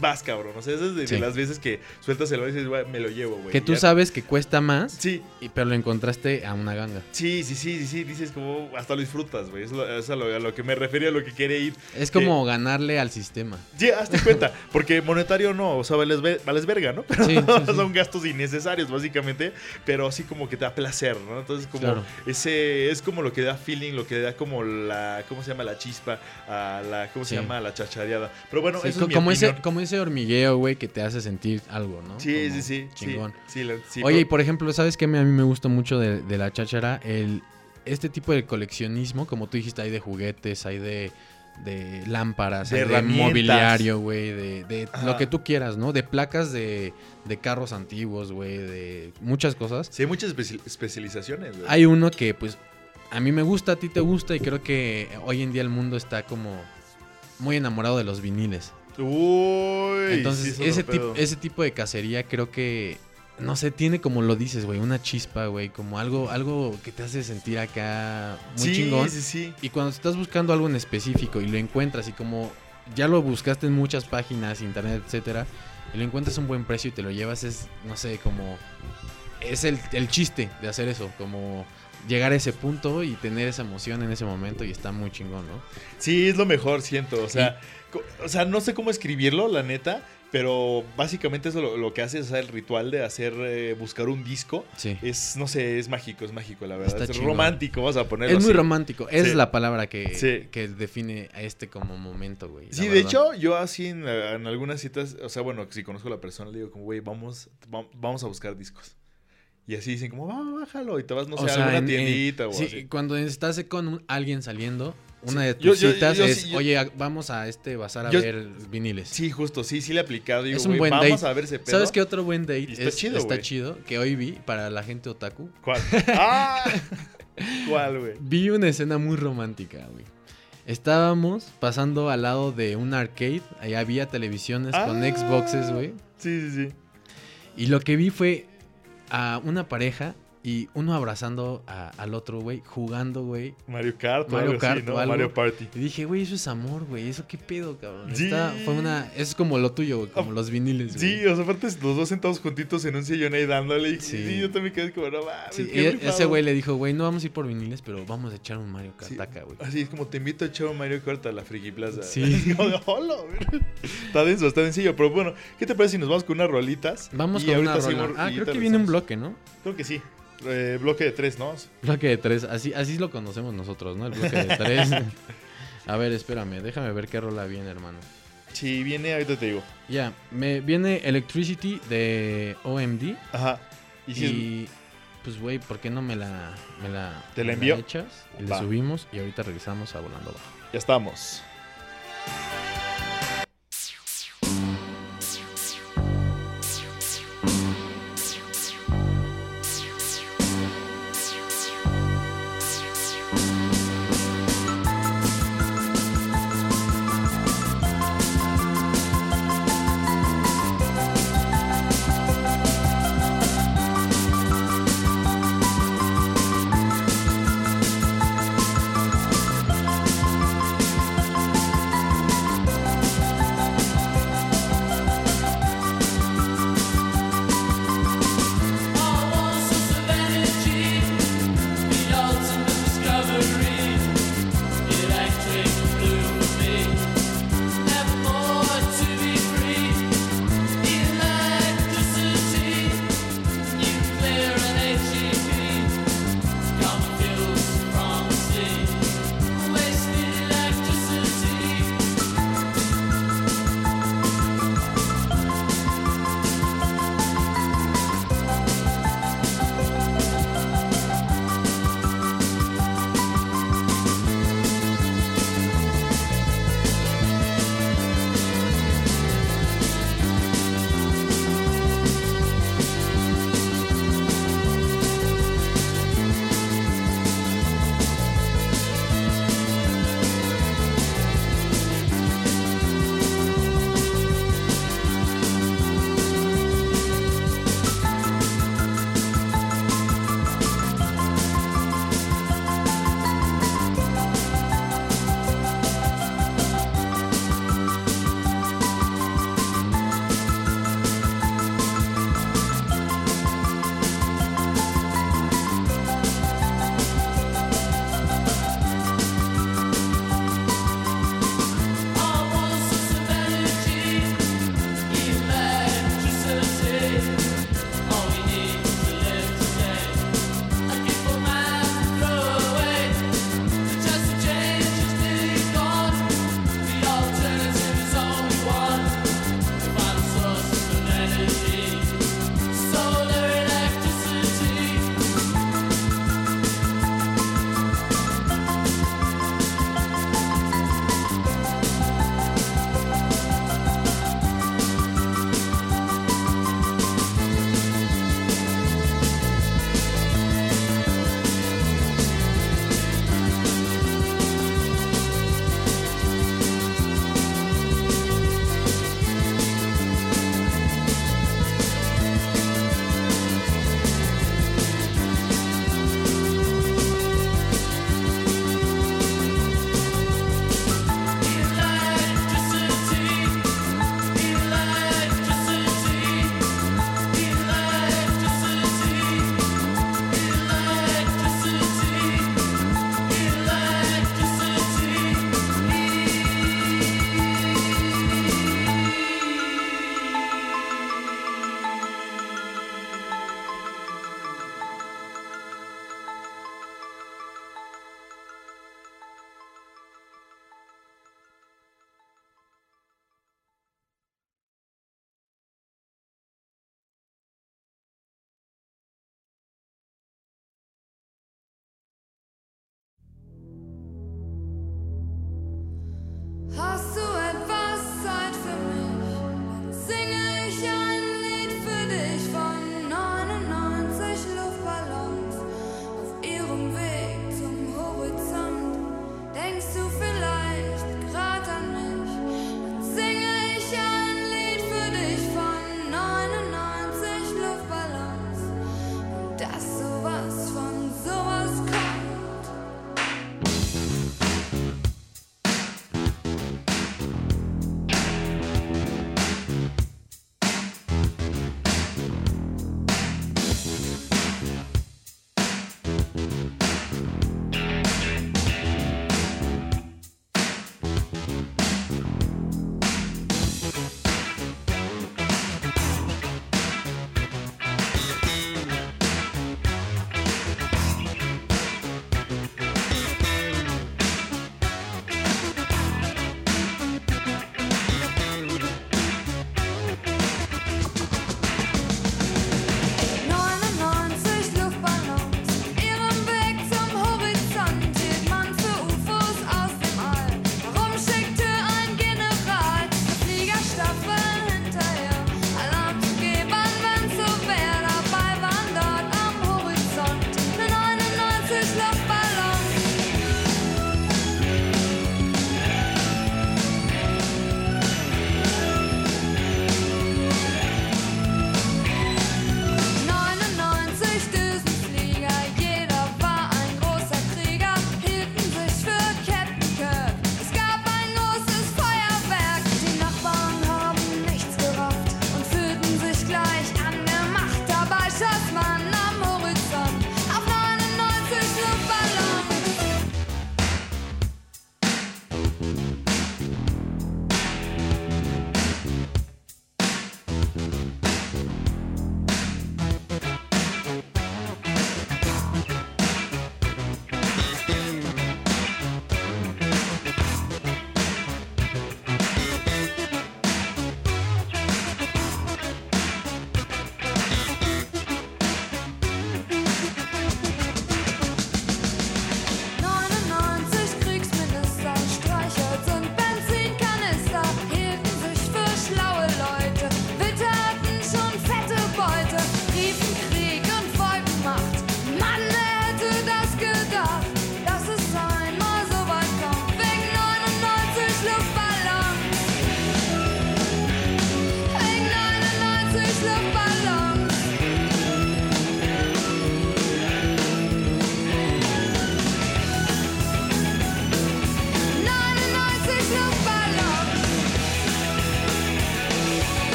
[SPEAKER 1] vas, cabrón. O sea, esas es de, de las veces que sueltas el balón y dices, "Güey, me lo llevo, güey.
[SPEAKER 4] Que tú
[SPEAKER 1] ya-
[SPEAKER 4] sabes que cuesta más,
[SPEAKER 1] Sí,
[SPEAKER 4] y, pero lo encontraste a una ganga.
[SPEAKER 1] sí, sí, sí, sí, sí. Dices, como hasta lo disfrutas, güey. Es, lo- es a, lo, a lo que me refería, a lo que quiere ir.
[SPEAKER 4] Es como ganarle al sistema.
[SPEAKER 1] Sí, hazte cuenta, porque monetario no, o sea, vales, vales verga, ¿no? Pero
[SPEAKER 4] Sí, sí, sí.
[SPEAKER 1] son gastos innecesarios, básicamente, pero así como que te da placer, ¿no? Entonces, como
[SPEAKER 4] Claro.
[SPEAKER 1] ese es como lo que da feeling, lo que da como la, ¿cómo se llama? La chispa, a la, ¿cómo se llama? La chachareada. Pero bueno, eso es mi
[SPEAKER 4] como, ese,
[SPEAKER 1] opinión.
[SPEAKER 4] como ese hormigueo, güey, que te hace sentir algo, ¿no?
[SPEAKER 1] Sí,
[SPEAKER 4] Como
[SPEAKER 1] sí, sí,
[SPEAKER 4] Chingón.
[SPEAKER 1] sí, la- sí,
[SPEAKER 4] Oye, y por ejemplo, ¿sabes qué a mí me gusta mucho de, de la cháchara? El, este tipo de coleccionismo, como tú dijiste, hay de juguetes, hay de, de lámparas,
[SPEAKER 1] De
[SPEAKER 4] hay de mobiliario, güey, de, lo que tú quieras, ¿no? De placas de, de carros antiguos, güey, de muchas cosas.
[SPEAKER 1] Sí, hay muchas especi- especializaciones, güey.
[SPEAKER 4] Hay uno que, pues, a mí me gusta, a ti te gusta, y creo que hoy en día el mundo está como muy enamorado de los viniles.
[SPEAKER 1] Uy,
[SPEAKER 4] Entonces,
[SPEAKER 1] sí, es
[SPEAKER 4] ese,
[SPEAKER 1] pedo.
[SPEAKER 4] ese tipo de cacería creo que, no sé, tiene como lo dices, güey, una chispa, güey, como algo, algo que te hace sentir acá muy
[SPEAKER 1] sí,
[SPEAKER 4] chingón.
[SPEAKER 1] Sí, sí,
[SPEAKER 4] Y cuando estás buscando algo en específico y lo encuentras y como ya lo buscaste en muchas páginas, internet, etcétera, y lo encuentras a un buen precio y te lo llevas, es, no sé, como... Es el, el chiste de hacer eso, como llegar a ese punto y tener esa emoción en ese momento y está muy chingón, ¿no?
[SPEAKER 1] Sí, es lo mejor, siento. O sea, o sea, no sé cómo escribirlo, la neta. Pero básicamente eso lo, lo que hace es el ritual de hacer eh, buscar un disco.
[SPEAKER 4] Sí.
[SPEAKER 1] Es, no sé, es mágico, es mágico, la verdad.
[SPEAKER 4] Está
[SPEAKER 1] es
[SPEAKER 4] chingón.
[SPEAKER 1] romántico, vamos a ponerlo
[SPEAKER 4] Es muy
[SPEAKER 1] así.
[SPEAKER 4] romántico, esa
[SPEAKER 1] Sí.
[SPEAKER 4] es la palabra que,
[SPEAKER 1] Sí.
[SPEAKER 4] que define a este como momento, güey.
[SPEAKER 1] Sí, de
[SPEAKER 4] verdad.
[SPEAKER 1] hecho, yo así en, en algunas citas, o sea, bueno, si conozco a la persona, le digo como, güey, vamos, va- vamos a buscar discos. Y así dicen como, va, bájalo, y te vas, no sé,
[SPEAKER 4] O
[SPEAKER 1] a
[SPEAKER 4] sea,
[SPEAKER 1] alguna
[SPEAKER 4] en- en-
[SPEAKER 1] tiendita o
[SPEAKER 4] sí,
[SPEAKER 1] así.
[SPEAKER 4] cuando estás con un- alguien saliendo, una de tus
[SPEAKER 1] yo-
[SPEAKER 4] citas
[SPEAKER 1] yo
[SPEAKER 4] es, oye, vamos a este bazar a ver viniles.
[SPEAKER 1] Sí, justo, sí, sí le he aplicado. Digo,
[SPEAKER 4] Es un buen
[SPEAKER 1] vamos
[SPEAKER 4] date.
[SPEAKER 1] a ver ese pedo.
[SPEAKER 4] ¿Sabes qué otro buen date
[SPEAKER 1] Y está
[SPEAKER 4] es-
[SPEAKER 1] chido,
[SPEAKER 4] está chido? Que hoy vi para la gente otaku.
[SPEAKER 1] ¿Cuál? ¡Ah! ¿Cuál, güey?
[SPEAKER 4] Vi una escena muy romántica, güey. Estábamos pasando al lado de un arcade, ahí había televisiones con
[SPEAKER 1] Ah.
[SPEAKER 4] Xboxes, güey.
[SPEAKER 1] Sí, sí, sí.
[SPEAKER 4] Y lo que vi fue a una pareja y uno abrazando a- al otro, güey, jugando, güey.
[SPEAKER 1] Mario Kart o
[SPEAKER 4] Mario
[SPEAKER 1] algo
[SPEAKER 4] Kart
[SPEAKER 1] así, ¿no?
[SPEAKER 4] algo.
[SPEAKER 1] Mario Party.
[SPEAKER 4] Y dije, güey, eso es amor, güey. ¿Eso qué pedo, cabrón?
[SPEAKER 1] Sí.
[SPEAKER 4] Esta fue una... Es como lo tuyo, güey. Como los viniles, güey.
[SPEAKER 1] Sí, o sea, aparte los dos sentados juntitos en un sillón ahí dándole. Y
[SPEAKER 4] Sí.
[SPEAKER 1] sí, yo también quedé como, no mames.
[SPEAKER 4] Sí,
[SPEAKER 1] qué
[SPEAKER 4] y e-
[SPEAKER 1] rifado".
[SPEAKER 4] ese güey le dijo, güey, no vamos a ir por viniles, pero vamos a echar un Mario Kart
[SPEAKER 1] Sí.
[SPEAKER 4] acá, güey.
[SPEAKER 1] Así es como te invito a echar un Mario Kart a la Friki Plaza.
[SPEAKER 4] Sí.
[SPEAKER 1] Como de. Está denso, está sencillo. Pero bueno, ¿qué te parece si nos vamos con unas rolitas?
[SPEAKER 4] Vamos
[SPEAKER 1] Y
[SPEAKER 4] con una
[SPEAKER 1] ahorita
[SPEAKER 4] rola.
[SPEAKER 1] seguimos-
[SPEAKER 4] Ah, creo que viene un bloque, ¿no?
[SPEAKER 1] Creo que sí. Eh, bloque de tres, ¿no?
[SPEAKER 4] Bloque de tres. Así, así lo conocemos nosotros, ¿no? El bloque de tres. a ver, espérame. Déjame ver qué rola viene, hermano.
[SPEAKER 1] Sí, viene, ahorita te digo.
[SPEAKER 4] Ya, me viene Electricity de OMD.
[SPEAKER 1] Ajá. Y
[SPEAKER 4] Y,
[SPEAKER 1] si es-
[SPEAKER 4] pues, güey, ¿por qué no me la, me la,
[SPEAKER 1] ¿Te la envío?
[SPEAKER 4] echas? Y le subimos y ahorita regresamos a Volando Bajo.
[SPEAKER 1] ya estamos.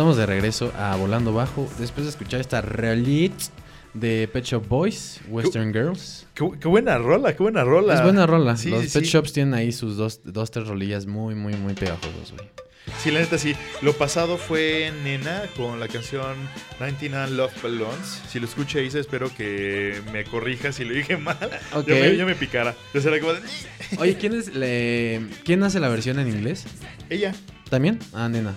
[SPEAKER 4] Estamos de regreso a Volando Bajo después de escuchar esta realit de Pet Shop Boys, Western Girls.
[SPEAKER 1] Qué, qué buena rola, qué buena rola.
[SPEAKER 4] Es buena rola.
[SPEAKER 1] Sí,
[SPEAKER 4] Los
[SPEAKER 1] sí,
[SPEAKER 4] Pet
[SPEAKER 1] sí.
[SPEAKER 4] Shops tienen ahí sus dos, dos tres rolillas muy, muy, muy pegajosas, güey.
[SPEAKER 1] Sí, la neta sí. Lo pasado fue Nena con la canción 99 Love Balloons. Si lo escuché Isa, espero que me corrija si lo dije mal.
[SPEAKER 4] Ok.
[SPEAKER 1] Ya, me, ya me picara. Ya será como de,
[SPEAKER 4] Oye, ¿quién es le... quién hace la versión en inglés?
[SPEAKER 1] Ella.
[SPEAKER 4] ¿También? Ah, nena.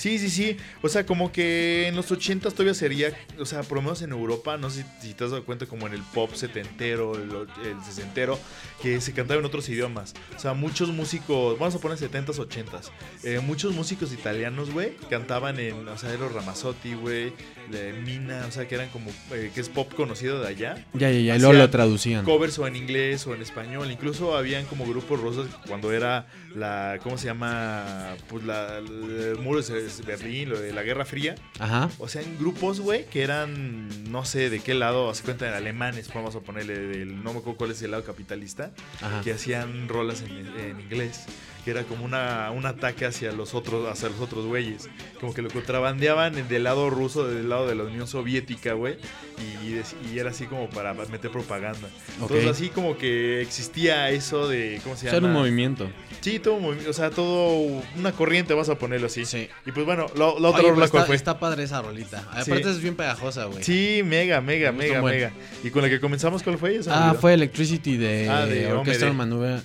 [SPEAKER 1] Sí, sí, sí. O sea, como que en los 80 todavía sería, o sea, por lo menos en Europa, no sé si te has dado cuenta, como en el pop setentero, el, el sesentero, que se cantaba en otros idiomas. O sea, muchos músicos, vamos a poner 70s, 80s, eh, muchos músicos italianos, güey, cantaban en, o sea, Eros Ramazzotti, güey, Mina, o sea, que eran como, eh, que es pop conocido de allá.
[SPEAKER 4] Ya, ya, ya. Y luego lo traducían.
[SPEAKER 1] Covers o en inglés o en español. Incluso habían como grupos rosas cuando era la, ¿cómo se llama? Pues la, el muro de Berlín, lo de la Guerra Fría.
[SPEAKER 4] Ajá.
[SPEAKER 1] O sea, en grupos, güey, que eran, no sé de qué lado, se cuenta alemanes, vamos a ponerle, del, no me acuerdo cuál es el lado capitalista,
[SPEAKER 4] Ajá.
[SPEAKER 1] que hacían rolas en, en inglés, que era como una, un ataque hacia los otros, hacia los otros güeyes, como que lo contrabandeaban del lado ruso, del lado de la Unión Soviética, güey, y, y era así como para meter propaganda. Entonces así como que existía eso de, ¿cómo se
[SPEAKER 4] O sea, era
[SPEAKER 1] llama?
[SPEAKER 4] un movimiento.
[SPEAKER 1] Sí, todo un movimiento, o sea, todo una corriente, vas a ponerlo así.
[SPEAKER 4] Sí.
[SPEAKER 1] Y pues bueno, la, la otra
[SPEAKER 4] Oye,
[SPEAKER 1] rola
[SPEAKER 4] está,
[SPEAKER 1] fue.
[SPEAKER 4] está padre esa rolita.
[SPEAKER 1] Sí.
[SPEAKER 4] Aparte es bien pegajosa, güey.
[SPEAKER 1] Sí, mega, mega,
[SPEAKER 4] Me
[SPEAKER 1] mega, mega. ¿Y con la que comenzamos cuál fue?
[SPEAKER 4] Ah,
[SPEAKER 1] olvidó.
[SPEAKER 4] fue Electricity de,
[SPEAKER 1] Ah, de.
[SPEAKER 4] Maneuver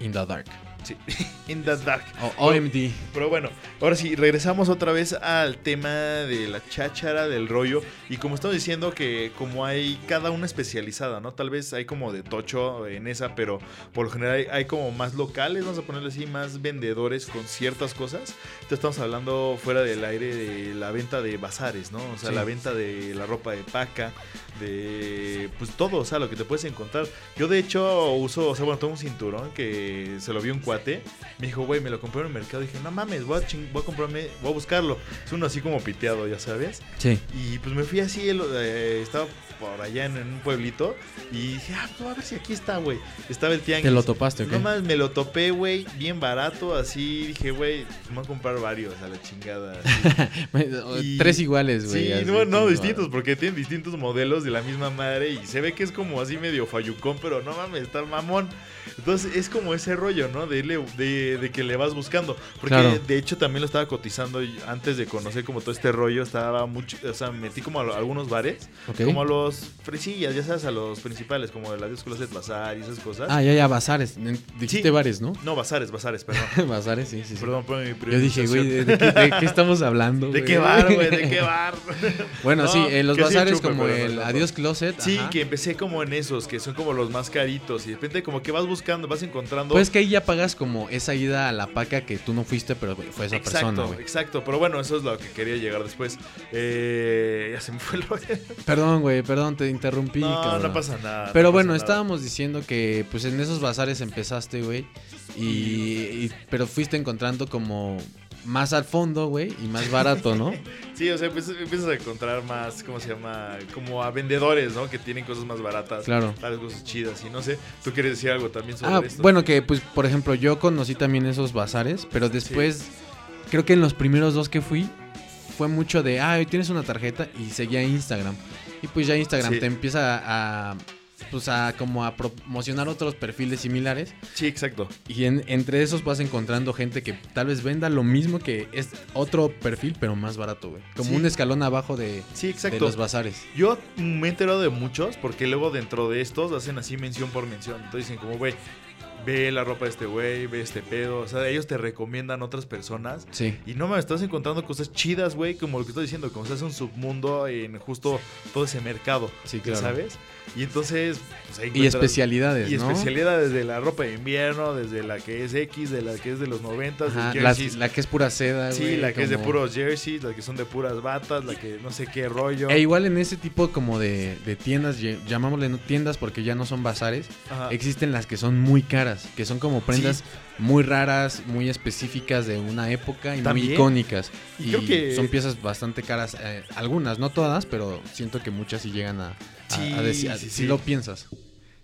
[SPEAKER 4] in the Dark.
[SPEAKER 1] Sí. In the Dark.
[SPEAKER 4] O OMD.
[SPEAKER 1] Pero bueno, ahora sí, regresamos otra vez al tema de la cháchara, del rollo. Y como estamos diciendo que como hay cada una especializada, ¿no? Tal vez hay como de tocho en esa, pero por lo general hay, hay como más locales, vamos a ponerle así, más vendedores con ciertas cosas. Entonces estamos hablando fuera del aire de la venta de bazares, ¿no? O sea,
[SPEAKER 4] Sí.
[SPEAKER 1] la venta de la ropa de paca, de pues todo, o sea, lo que te puedes encontrar. Yo de hecho uso, o sea, bueno, tengo un cinturón que se lo vio un cuate. Me dijo, güey, me lo compré en el mercado. Dije, no mames, voy a, ching- voy a comprarme, voy a buscarlo. Es uno así como piteado, ya sabes.
[SPEAKER 4] Sí.
[SPEAKER 1] Y pues me fui así, el- eh, estaba por allá en, en un pueblito. Y dije, ah, pues a ver si aquí está, güey. Estaba el tianguis.
[SPEAKER 4] ¿Te lo topaste, ok?
[SPEAKER 1] No más, me lo topé, güey, bien barato, así. Dije, güey, me voy a comprar varios a la chingada. Y-
[SPEAKER 4] Tres iguales, güey.
[SPEAKER 1] Sí,
[SPEAKER 4] así,
[SPEAKER 1] no, distintos, porque tienen distintos modelos de la misma madre y se ve que es como así medio fallucón, pero no mames, está mamón. Entonces es como ese rollo, ¿no? De, irle- de, de que le vas buscando. Porque
[SPEAKER 4] Claro.
[SPEAKER 1] de hecho también lo estaba cotizando antes de conocer como todo este rollo, estaba mucho, o sea, me metí como a lo- algunos bares,
[SPEAKER 4] Ok.
[SPEAKER 1] como a los fresillas, ya sabes, a los principales, como de la Dios Closet Bazar y esas cosas.
[SPEAKER 4] Ah, ya, ya, bazares. Dijiste
[SPEAKER 1] Sí.
[SPEAKER 4] bares, ¿no?
[SPEAKER 1] No, bazares, bazares, perdón.
[SPEAKER 4] bazares, sí, sí, sí.
[SPEAKER 1] perdón por mi
[SPEAKER 4] Yo dije, güey, ¿de, de qué, de qué estamos hablando?
[SPEAKER 1] ¿De
[SPEAKER 4] güey?
[SPEAKER 1] qué bar, güey? ¿De qué bar?
[SPEAKER 4] Bueno,
[SPEAKER 1] No,
[SPEAKER 4] sí, los
[SPEAKER 1] sí
[SPEAKER 4] bazares
[SPEAKER 1] chupe,
[SPEAKER 4] como
[SPEAKER 1] no
[SPEAKER 4] el
[SPEAKER 1] tanto.
[SPEAKER 4] Adiós Closet.
[SPEAKER 1] Sí,
[SPEAKER 4] ajá.
[SPEAKER 1] que empecé como en esos, que son como los más caritos. Y de repente como que vas buscando, vas encontrando.
[SPEAKER 4] Pues que ahí ya como esa ida a la paca que tú no fuiste, pero fue esa
[SPEAKER 1] exacto,
[SPEAKER 4] persona, güey.
[SPEAKER 1] exacto. Pero bueno, eso es lo que quería llegar después. Eh, ya se me fue el rollo.
[SPEAKER 4] Perdón, güey, perdón, te interrumpí.
[SPEAKER 1] No,
[SPEAKER 4] cabrón.
[SPEAKER 1] no pasa nada.
[SPEAKER 4] Pero
[SPEAKER 1] no
[SPEAKER 4] bueno,
[SPEAKER 1] nada.
[SPEAKER 4] estábamos diciendo que pues en esos bazares empezaste, güey. Y, y- pero fuiste encontrando como más al fondo, güey, y más barato, ¿no?
[SPEAKER 1] Sí, o sea, empiezas, empiezas a encontrar más, ¿cómo se llama? Como a vendedores, ¿no? Que tienen cosas más baratas.
[SPEAKER 4] Claro.
[SPEAKER 1] Tales cosas chidas. Y no sé, ¿tú quieres decir algo también sobre
[SPEAKER 4] Ah,
[SPEAKER 1] esto?
[SPEAKER 4] bueno, que pues por ejemplo yo conocí también esos bazares, pero después creo que en los primeros dos que fui fue mucho de, ah, hoy tienes una tarjeta y seguía Instagram. Y pues ya Instagram
[SPEAKER 1] Sí.
[SPEAKER 4] te empieza a, pues a como a promocionar otros perfiles similares
[SPEAKER 1] Sí, exacto.
[SPEAKER 4] y en- entre esos vas encontrando gente que tal vez venda lo mismo que es otro perfil pero más barato, güey. Como
[SPEAKER 1] Sí.
[SPEAKER 4] un escalón abajo de,
[SPEAKER 1] Sí,
[SPEAKER 4] de
[SPEAKER 1] exacto.
[SPEAKER 4] los bazares.
[SPEAKER 1] Yo me he enterado de muchos porque luego dentro de estos hacen así mención por mención. Entonces dicen como, güey, ve la ropa de este güey, ve este pedo. O sea, ellos te recomiendan otras personas.
[SPEAKER 4] Sí.
[SPEAKER 1] Y no me estás encontrando cosas chidas, güey, como lo que estoy diciendo, como se hace un submundo en justo todo ese mercado,
[SPEAKER 4] Sí, claro.
[SPEAKER 1] ¿sabes? Y entonces, pues
[SPEAKER 4] Y especialidades,
[SPEAKER 1] Y
[SPEAKER 4] ¿no?
[SPEAKER 1] especialidades de la ropa de invierno, desde la que es X, de la que es de los 90,
[SPEAKER 4] Ajá,
[SPEAKER 1] de
[SPEAKER 4] las-
[SPEAKER 1] jerseys.
[SPEAKER 4] la que es pura seda,
[SPEAKER 1] sí, la que es de puros jerseys, la que son de puras batas, la que no sé qué rollo.
[SPEAKER 4] E igual en ese tipo como de, de tiendas, llamámosle tiendas porque ya no son bazares,
[SPEAKER 1] Ajá.
[SPEAKER 4] existen las que son muy caras, que son como prendas
[SPEAKER 1] Sí.
[SPEAKER 4] muy raras, muy específicas de una época y muy icónicas.
[SPEAKER 1] Y
[SPEAKER 4] Y,
[SPEAKER 1] creo que-
[SPEAKER 4] son piezas bastante caras, eh, algunas, no todas, pero siento que muchas sí llegan a-
[SPEAKER 1] Sí,
[SPEAKER 4] a decir, a-
[SPEAKER 1] sí,
[SPEAKER 4] si lo piensas.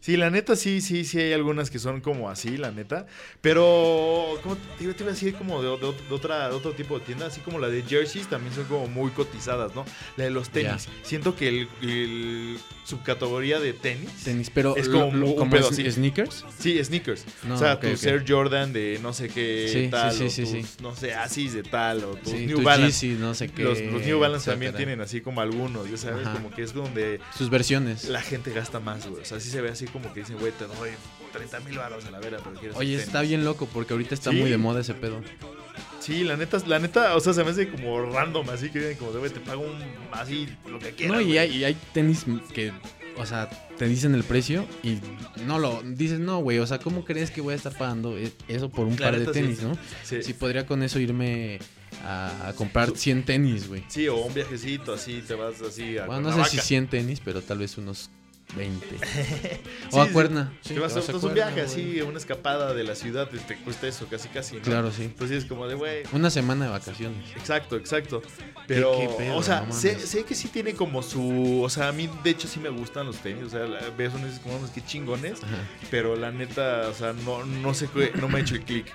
[SPEAKER 1] Sí, la neta sí, sí, sí hay algunas que son como así, la neta. Pero, ¿cómo te, iba- te iba a decir como de, de- de otra, de otro tipo de tienda? Así como la de jerseys también son como muy cotizadas, ¿no? La de los tenis. Siento que el, el subcategoría de tenis.
[SPEAKER 4] Tenis, pero
[SPEAKER 1] Es como
[SPEAKER 4] lo-
[SPEAKER 1] un
[SPEAKER 4] como
[SPEAKER 1] pedo así.
[SPEAKER 4] sneakers.
[SPEAKER 1] Sí, sneakers.
[SPEAKER 4] No,
[SPEAKER 1] o sea, tu
[SPEAKER 4] ok.
[SPEAKER 1] Air Jordan de no sé qué
[SPEAKER 4] Sí, sí,
[SPEAKER 1] tal,
[SPEAKER 4] sí,
[SPEAKER 1] o
[SPEAKER 4] sí,
[SPEAKER 1] tus,
[SPEAKER 4] sí.
[SPEAKER 1] no sé, Asis de tal, o tus New
[SPEAKER 4] tu
[SPEAKER 1] Balance.
[SPEAKER 4] Yeezy, no sé qué.
[SPEAKER 1] Los, los New Balance también tienen así como algunos, ya sabes,
[SPEAKER 4] Ajá.
[SPEAKER 1] como que es donde
[SPEAKER 4] Sus versiones.
[SPEAKER 1] la gente gasta más, güey. O sea, sí se ve así como que dicen, güey, te doy 30 mil baros a la vera, pero quieres
[SPEAKER 4] Oye,
[SPEAKER 1] unos
[SPEAKER 4] está bien loco porque ahorita está
[SPEAKER 1] Sí.
[SPEAKER 4] muy de moda ese pedo.
[SPEAKER 1] Sí, la neta, la neta, o sea, se me hace como random, así que vienen como, de, güey, te pago un, así, lo que quieras.
[SPEAKER 4] No, y
[SPEAKER 1] güey".
[SPEAKER 4] hay, y hay tenis que, o sea, te dicen el precio y no lo dices, no, güey, o sea, ¿cómo crees que voy a estar pagando e- eso por un
[SPEAKER 1] La
[SPEAKER 4] par de
[SPEAKER 1] sí.
[SPEAKER 4] tenis, no?
[SPEAKER 1] Sí.
[SPEAKER 4] Si podría con eso irme a, a comprar 100 tenis, güey.
[SPEAKER 1] Sí, o un viajecito, así, te vas así a
[SPEAKER 4] Bueno, no sé si
[SPEAKER 1] Cuernavaca.
[SPEAKER 4] 100 tenis, pero tal vez unos 20.
[SPEAKER 1] Sí,
[SPEAKER 4] o a
[SPEAKER 1] sí.
[SPEAKER 4] Cuerna. Sí,
[SPEAKER 1] te vas a
[SPEAKER 4] vas a
[SPEAKER 1] entonces un
[SPEAKER 4] Cuerna,
[SPEAKER 1] viaje así, una escapada de la ciudad, te, cuesta eso, casi, casi, ¿no?
[SPEAKER 4] Claro, sí.
[SPEAKER 1] Entonces es como de, güey,
[SPEAKER 4] Una semana de vacaciones.
[SPEAKER 1] Exacto, exacto. Pero,
[SPEAKER 4] qué pedo,
[SPEAKER 1] o sea,
[SPEAKER 4] no
[SPEAKER 1] sé, sé que sí tiene como su. O sea, a mí, de hecho, sí me gustan los tenis. O sea, la- ves unos como unos que chingones.
[SPEAKER 4] Ajá.
[SPEAKER 1] Pero la neta, o sea, no, no sé, no me ha hecho el clic.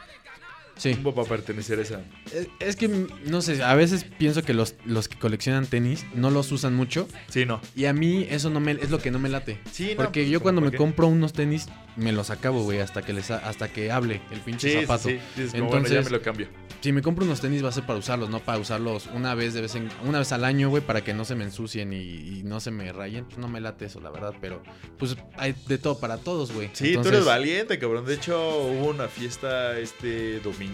[SPEAKER 4] Sí.
[SPEAKER 1] Como para pertenecer a esa.
[SPEAKER 4] Es, es que, no sé, a veces pienso que los, los que coleccionan tenis no los usan mucho.
[SPEAKER 1] Sí, no.
[SPEAKER 4] Y a mí eso no me, es lo que no me late.
[SPEAKER 1] Sí, no.
[SPEAKER 4] Porque yo
[SPEAKER 1] ¿Cómo
[SPEAKER 4] cuando
[SPEAKER 1] por
[SPEAKER 4] me compro unos tenis, me los acabo, güey, hasta que les ha- hasta que hable el pinche
[SPEAKER 1] Sí, sí,
[SPEAKER 4] zapato.
[SPEAKER 1] sí. Dices como, bueno, ya
[SPEAKER 4] Entonces-
[SPEAKER 1] me lo cambio.
[SPEAKER 4] Si me compro unos tenis va a ser para usarlos, no para usarlos una vez de vez en, una vez al año, güey, para que no se me ensucien y, y no se me rayen. Pues no me late eso, la verdad, pero pues hay de todo para todos, güey.
[SPEAKER 1] Sí, tú
[SPEAKER 4] Entonces,
[SPEAKER 1] eres valiente, cabrón. De hecho, hubo una fiesta este domingo.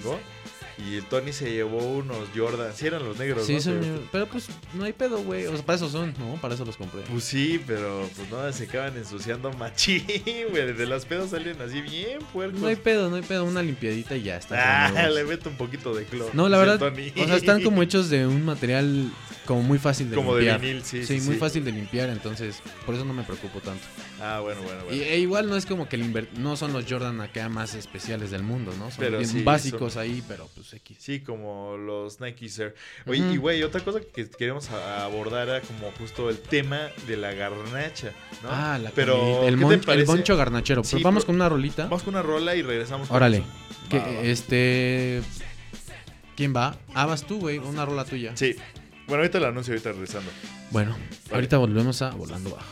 [SPEAKER 1] Y el Tony se llevó unos Jordan. Sí, eran los negros,
[SPEAKER 4] Sí,
[SPEAKER 1] ¿no? Pero-
[SPEAKER 4] Pero pues no hay pedo, güey. O sea, para eso son, ¿no? Para eso los compré.
[SPEAKER 1] Pues sí, pero pues no, se acaban ensuciando machín, güey. Desde las pedas salen así bien puercos.
[SPEAKER 4] No hay pedo, no hay pedo. Una limpiadita y ya está.
[SPEAKER 1] Ah, le meto un poquito de cloro.
[SPEAKER 4] No, la verdad,
[SPEAKER 1] Tony.
[SPEAKER 4] o sea, están como hechos de un material como muy fácil de
[SPEAKER 1] Como de
[SPEAKER 4] limpiar.
[SPEAKER 1] vinil, sí,
[SPEAKER 4] Sí,
[SPEAKER 1] sí,
[SPEAKER 4] muy
[SPEAKER 1] sí.
[SPEAKER 4] fácil de limpiar, entonces por eso no me preocupo tanto.
[SPEAKER 1] Ah, bueno, bueno, bueno.
[SPEAKER 4] Y, e igual no es como que el inver- no son los Jordan acá más especiales del mundo, ¿no? Son
[SPEAKER 1] Pero
[SPEAKER 4] bien
[SPEAKER 1] sí,
[SPEAKER 4] básicos ahí, pero pues X.
[SPEAKER 1] Sí, como los Nike Air. Oye, y güey, otra cosa que queremos a- abordar era como justo el tema de la garnacha, ¿no?
[SPEAKER 4] Ah, la
[SPEAKER 1] Pero,
[SPEAKER 4] el,
[SPEAKER 1] ¿qué te
[SPEAKER 4] mon- el boncho garnachero.
[SPEAKER 1] Sí,
[SPEAKER 4] Pero vamos
[SPEAKER 1] pero-
[SPEAKER 4] con una rolita.
[SPEAKER 1] Vamos con una rola y regresamos con
[SPEAKER 4] Órale.
[SPEAKER 1] eso.
[SPEAKER 4] Que,
[SPEAKER 1] Va, va.
[SPEAKER 4] este ¿Quién va? Ah, vas tú, güey, una rola tuya.
[SPEAKER 1] Sí. Bueno, ahorita lo anuncio, ahorita regresando.
[SPEAKER 4] Bueno, ahorita volvemos a Volando Bajo.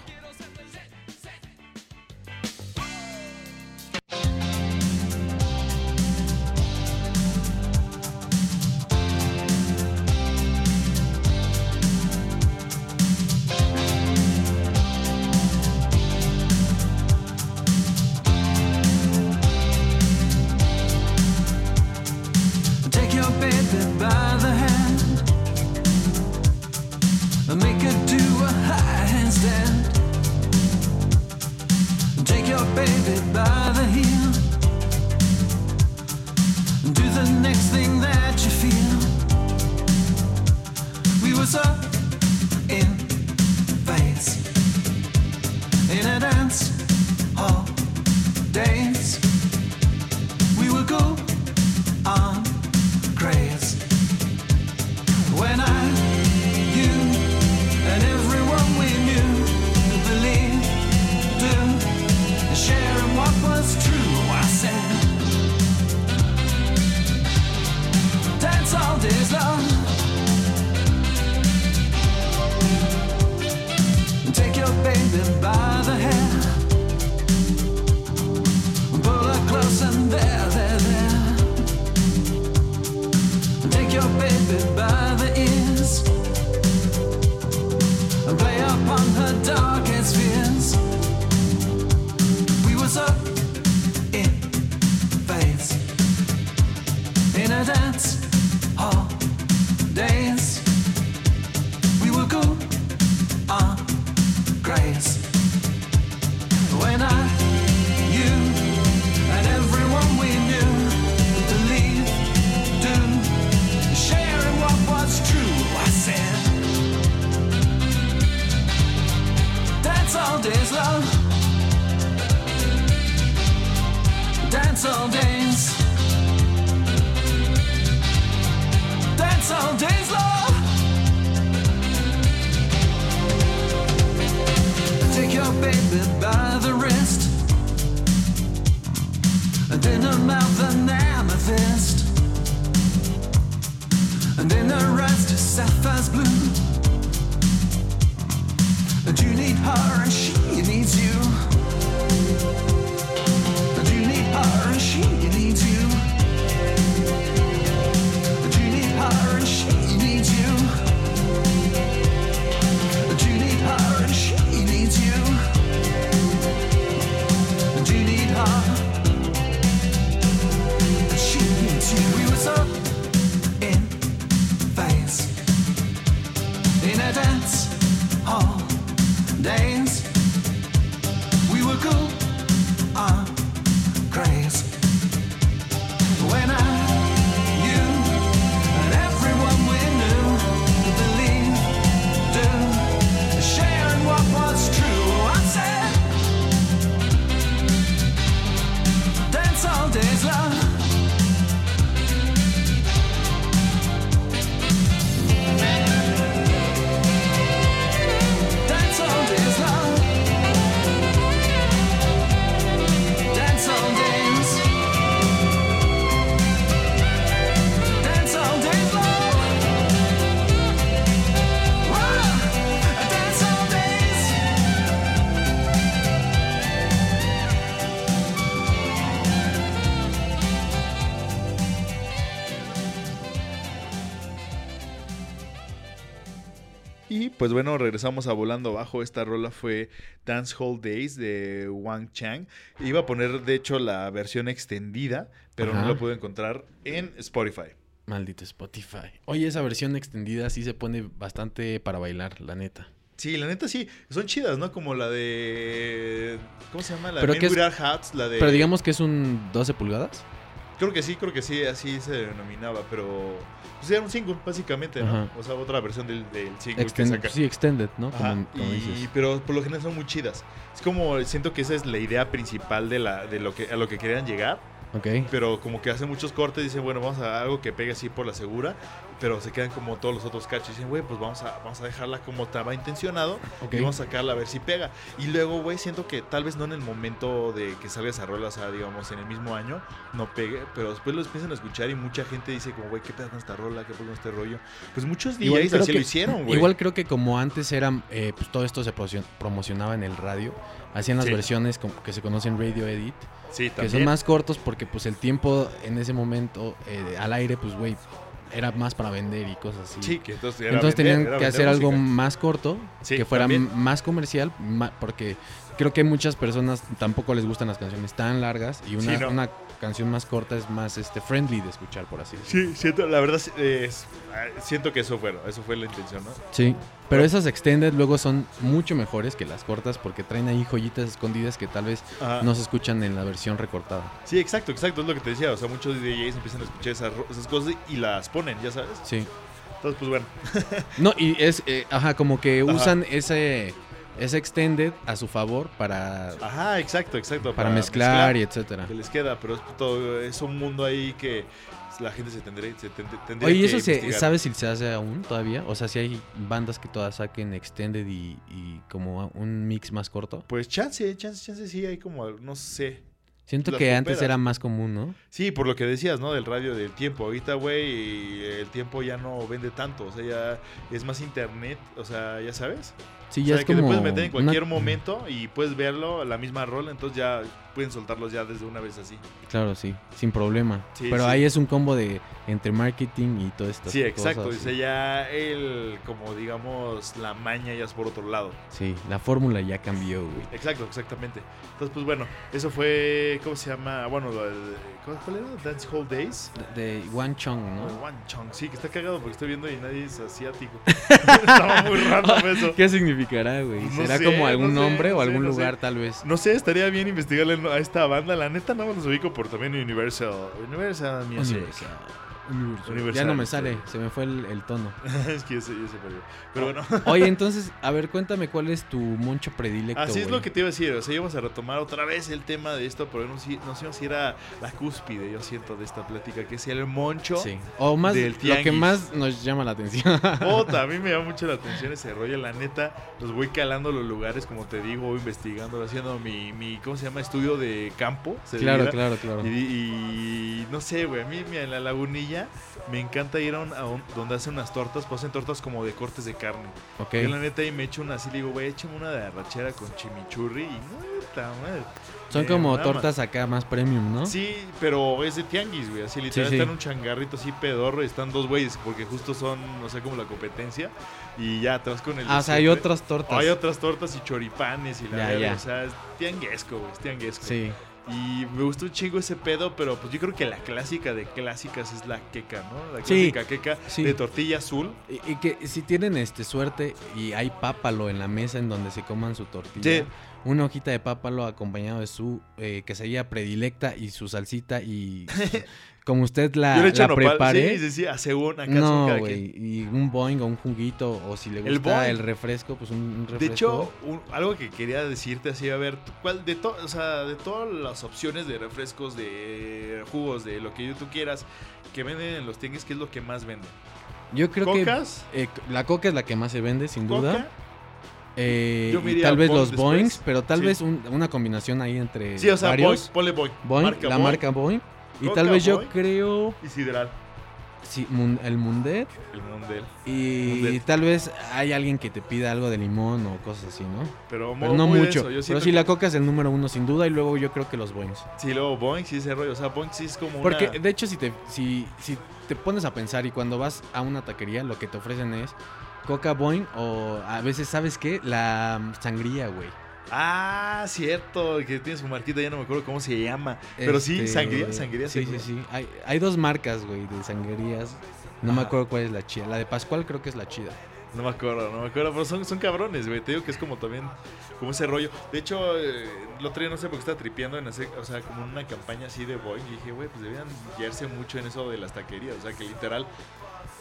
[SPEAKER 5] Just sapphire's blue. And you need her, and she needs you.
[SPEAKER 1] Bueno, regresamos a Volando Bajo. Esta rola fue Dance Hall Days de Wang Chang. Iba a poner, de hecho, la versión extendida, pero no la pude encontrar en Spotify.
[SPEAKER 4] Maldito Spotify. Oye, esa versión extendida sí se pone bastante para bailar, la neta.
[SPEAKER 1] Sí, la neta sí, son chidas, ¿no? Como la de... ¿Cómo se llama? La
[SPEAKER 4] Pero
[SPEAKER 1] de
[SPEAKER 4] es-
[SPEAKER 1] Hats, la de...
[SPEAKER 4] Pero digamos que es un 12 pulgadas.
[SPEAKER 1] Creo que sí, creo que sí, así se denominaba, pero... Pues era un single, básicamente, ¿no?
[SPEAKER 4] Ajá.
[SPEAKER 1] O sea, otra versión del, del single
[SPEAKER 4] Extend-
[SPEAKER 1] que saca.
[SPEAKER 4] sí, extended, ¿no?
[SPEAKER 1] Ajá,
[SPEAKER 4] Como, como
[SPEAKER 1] y-
[SPEAKER 4] dices.
[SPEAKER 1] pero por lo general son muy chidas. Es como, siento que esa es la idea principal de, la, de lo que, a lo que querían llegar.
[SPEAKER 4] Ok.
[SPEAKER 1] Pero como que hacen muchos cortes, dicen, bueno, vamos a algo que pegue así por la segura. Pero se quedan como todos los otros cachos. Dicen, güey, pues vamos a, vamos a dejarla como estaba intencionado.
[SPEAKER 4] Ok.
[SPEAKER 1] Y vamos a sacarla a ver si pega. Y luego, güey, siento que tal vez no en el momento de que salga esa rola, o sea, digamos, en el mismo año, no pegue. Pero después los empiezan a escuchar y mucha gente dice, como, güey, ¿qué pedo con esta rola? ¿Qué pedo con este rollo? Pues muchos DJs así
[SPEAKER 4] que-
[SPEAKER 1] lo hicieron, güey.
[SPEAKER 4] Igual creo que como antes era, eh, pues todo esto se promocio- promocionaba en el radio, hacían las
[SPEAKER 1] Sí.
[SPEAKER 4] versiones como que se conocen Radio Edit,
[SPEAKER 1] Sí,
[SPEAKER 4] que son más cortos porque pues el tiempo en ese momento eh, al aire, pues güey, era más para vender y cosas así.
[SPEAKER 1] Sí, que entonces era
[SPEAKER 4] Entonces
[SPEAKER 1] vender,
[SPEAKER 4] tenían
[SPEAKER 1] era
[SPEAKER 4] que hacer algo más corto,
[SPEAKER 1] Sí,
[SPEAKER 4] que fuera
[SPEAKER 1] también.
[SPEAKER 4] más comercial, porque creo que muchas personas tampoco les gustan las canciones tan largas y una,
[SPEAKER 1] Sí, no.
[SPEAKER 4] una canción más corta es más este friendly de escuchar, por así decirlo.
[SPEAKER 1] Sí, siento, la verdad, eh, es- siento que eso fue, eso fue la intención, ¿no?
[SPEAKER 4] Sí, pero esas extended luego son mucho mejores que las cortas porque traen ahí joyitas escondidas que tal vez
[SPEAKER 1] Ajá.
[SPEAKER 4] no se escuchan en la versión recortada.
[SPEAKER 1] Sí, exacto, exacto, es lo que te decía. O sea, muchos DJs empiezan a escuchar esas, esas cosas y las ponen, ya sabes.
[SPEAKER 4] Sí.
[SPEAKER 1] Entonces, pues bueno.
[SPEAKER 4] No, y es, eh, ajá, como que
[SPEAKER 1] Ajá.
[SPEAKER 4] usan ese, ese extended a su favor para,
[SPEAKER 1] Ajá, exacto, exacto.
[SPEAKER 4] para mezclar, y etcétera.
[SPEAKER 1] que les queda, pero es, todo, es un mundo ahí que la gente se tendría, se tend- tendría
[SPEAKER 4] Oye, ¿y eso se, sabes si se hace aún todavía? O sea, si hay bandas que todas saquen extended y, y como un mix más corto.
[SPEAKER 1] Pues chance, chance, chance, sí, hay como, no sé.
[SPEAKER 4] Siento que antes era más común, ¿no?
[SPEAKER 1] Sí, por lo que decías, ¿no? Del radio del tiempo. Ahorita, güey, el tiempo ya no vende tanto. O sea, ya es más internet. O sea, ya sabes.
[SPEAKER 4] Sí,
[SPEAKER 1] O
[SPEAKER 4] ya
[SPEAKER 1] sea,
[SPEAKER 4] es
[SPEAKER 1] que
[SPEAKER 4] como
[SPEAKER 1] te puedes meter en
[SPEAKER 4] una-
[SPEAKER 1] cualquier momento y puedes verlo, la misma rola. Entonces ya pueden soltarlos ya desde una vez así.
[SPEAKER 4] Claro, sí, sin problema.
[SPEAKER 1] Sí,
[SPEAKER 4] Pero
[SPEAKER 1] sí.
[SPEAKER 4] ahí es un combo de entre marketing y todo esto.
[SPEAKER 1] Sí, exacto. Dice ya el, como digamos, la maña ya es por otro lado.
[SPEAKER 4] Sí, la fórmula ya cambió, güey.
[SPEAKER 1] Exacto, exactamente. Entonces, pues bueno, eso fue, ¿cómo se llama? Bueno, ¿cuál era? Dance Hall Days.
[SPEAKER 4] De, de One Chong,
[SPEAKER 1] ¿no?
[SPEAKER 4] ¿no?
[SPEAKER 1] One Chong, sí, que está cagado porque estoy viendo y nadie es asiático. Estaba muy random eso.
[SPEAKER 4] ¿Qué significará, güey?
[SPEAKER 1] No
[SPEAKER 4] ¿Será
[SPEAKER 1] sé,
[SPEAKER 4] como
[SPEAKER 1] no
[SPEAKER 4] algún
[SPEAKER 1] sé,
[SPEAKER 4] nombre
[SPEAKER 1] no
[SPEAKER 4] o algún
[SPEAKER 1] sé.
[SPEAKER 4] lugar, tal vez?
[SPEAKER 1] No sé, estaría bien investigarle a esta banda. La neta, no los ubico por también Universal. Universal Music.
[SPEAKER 4] Universal.
[SPEAKER 1] Universal,
[SPEAKER 4] Ya no me sale, se me fue el, el tono.
[SPEAKER 1] es que ya se, ya se perdió. Pero bueno,
[SPEAKER 4] Oye, entonces, a ver, cuéntame cuál es tu moncho predilecto.
[SPEAKER 1] así es lo que te iba a decir. O sea, íbamos a retomar otra vez el tema de esto, pero no, sé- no sé si era la cúspide, yo siento, de esta plática, que es el moncho.
[SPEAKER 4] Sí. O más,
[SPEAKER 1] del
[SPEAKER 4] lo que más nos llama la atención.
[SPEAKER 1] Puta, a mí me llama mucho la atención ese rollo, la neta. Los voy calando los lugares, como te digo, voy investigando, haciendo mi, mi ¿cómo se llama? Estudio de campo. se
[SPEAKER 4] claro,
[SPEAKER 1] dirá.
[SPEAKER 4] claro, claro.
[SPEAKER 1] Y, y no sé, güey, a mí mira, en la lagunilla me encanta ir a, un, a un- donde hacen unas tortas, pues hacen tortas como de cortes de carne.
[SPEAKER 4] Ok.
[SPEAKER 1] Yo la neta ahí me echo una así, le digo, güey, échame una de arrachera con chimichurri y puta madre.
[SPEAKER 4] Son
[SPEAKER 1] me
[SPEAKER 4] como tortas acá más premium, ¿no?
[SPEAKER 1] Sí, pero es de tianguis, güey. Así literal
[SPEAKER 4] sí.
[SPEAKER 1] está en un changarrito así pedorro y están dos güeyes porque justo son, no sé, como la competencia. Y ya, vas con el.
[SPEAKER 4] Ah, o sea, hay
[SPEAKER 1] siempre.
[SPEAKER 4] otras tortas.
[SPEAKER 1] Hay otras tortas y choripanes y la
[SPEAKER 4] Ya, ya.
[SPEAKER 1] O sea, es tianguesco, güey. Es tianguesco.
[SPEAKER 4] Sí.
[SPEAKER 1] Y me gustó un chingo ese pedo, pero pues yo creo que la clásica de clásicas es la queca, ¿no? La
[SPEAKER 4] Sí,
[SPEAKER 1] clásica queca
[SPEAKER 4] sí.
[SPEAKER 1] de tortilla azul.
[SPEAKER 4] Y, y que si tienen este suerte y hay pápalo en la mesa en donde se coman su tortilla,
[SPEAKER 1] Sí.
[SPEAKER 4] Una hojita de pápalo acompañado de su eh, quesadilla predilecta y su salsita y como usted la,
[SPEAKER 1] yo le
[SPEAKER 4] la prepare.
[SPEAKER 1] Sí, sí, sí,
[SPEAKER 4] no, güey, y un boing o un juguito o si le gusta el, refresco, pues un, un refresco.
[SPEAKER 1] De hecho, un- algo que quería decirte así, a ver, ¿cuál de to- o sea, de todas las opciones de refrescos, de jugos, de lo que tú quieras que venden en los tianguis, ¿qué es lo que más venden?
[SPEAKER 4] yo creo
[SPEAKER 1] ¿Cocas?
[SPEAKER 4] que eh, la coca es la que más se vende, sin duda. Eh,
[SPEAKER 1] Yo
[SPEAKER 4] y tal vez los
[SPEAKER 1] después.
[SPEAKER 4] boings, pero tal
[SPEAKER 1] Sí.
[SPEAKER 4] vez un- una combinación ahí entre
[SPEAKER 1] Sí, o sea,
[SPEAKER 4] varios.
[SPEAKER 1] ponle Marca
[SPEAKER 4] la marca Boing. Y
[SPEAKER 1] Coca
[SPEAKER 4] tal vez yo creo
[SPEAKER 1] y Sideral.
[SPEAKER 4] sí, el Mundet.
[SPEAKER 1] El.
[SPEAKER 4] Y
[SPEAKER 1] Mundet.
[SPEAKER 4] tal vez hay alguien que te pida algo de limón o cosas así, ¿no?
[SPEAKER 1] Pero,
[SPEAKER 4] no mucho. Pero sí,
[SPEAKER 1] que-
[SPEAKER 4] la coca es el número uno sin duda y luego yo creo que los boings.
[SPEAKER 1] Sí, luego Boing, sí, ese rollo. O sea, Boing sí es como
[SPEAKER 4] Porque
[SPEAKER 1] una...
[SPEAKER 4] de hecho si te, si, si te pones a pensar y cuando vas a una taquería lo que te ofrecen es coca boing o a veces, ¿sabes qué? La sangría, güey.
[SPEAKER 1] Ah, cierto, que tiene su marquita, ya no me acuerdo cómo se llama. Pero sí,
[SPEAKER 4] Este,
[SPEAKER 1] sangría, sangría.
[SPEAKER 4] Sí, sí,
[SPEAKER 1] seguro.
[SPEAKER 4] sí. Hay, hay dos marcas, güey, de sangrías. No me acuerdo cuál es la chida. La de Pascual creo que es la chida.
[SPEAKER 1] No me acuerdo, no me acuerdo, pero son, son cabrones, güey. Te digo que es como también, como ese rollo. De hecho, eh, el otro día no sé por qué estaba tripeando en hacer, o sea, como una campaña así de Boeing. Y dije, güey, pues debían guiarse mucho en eso de las taquerías. O sea, que literal,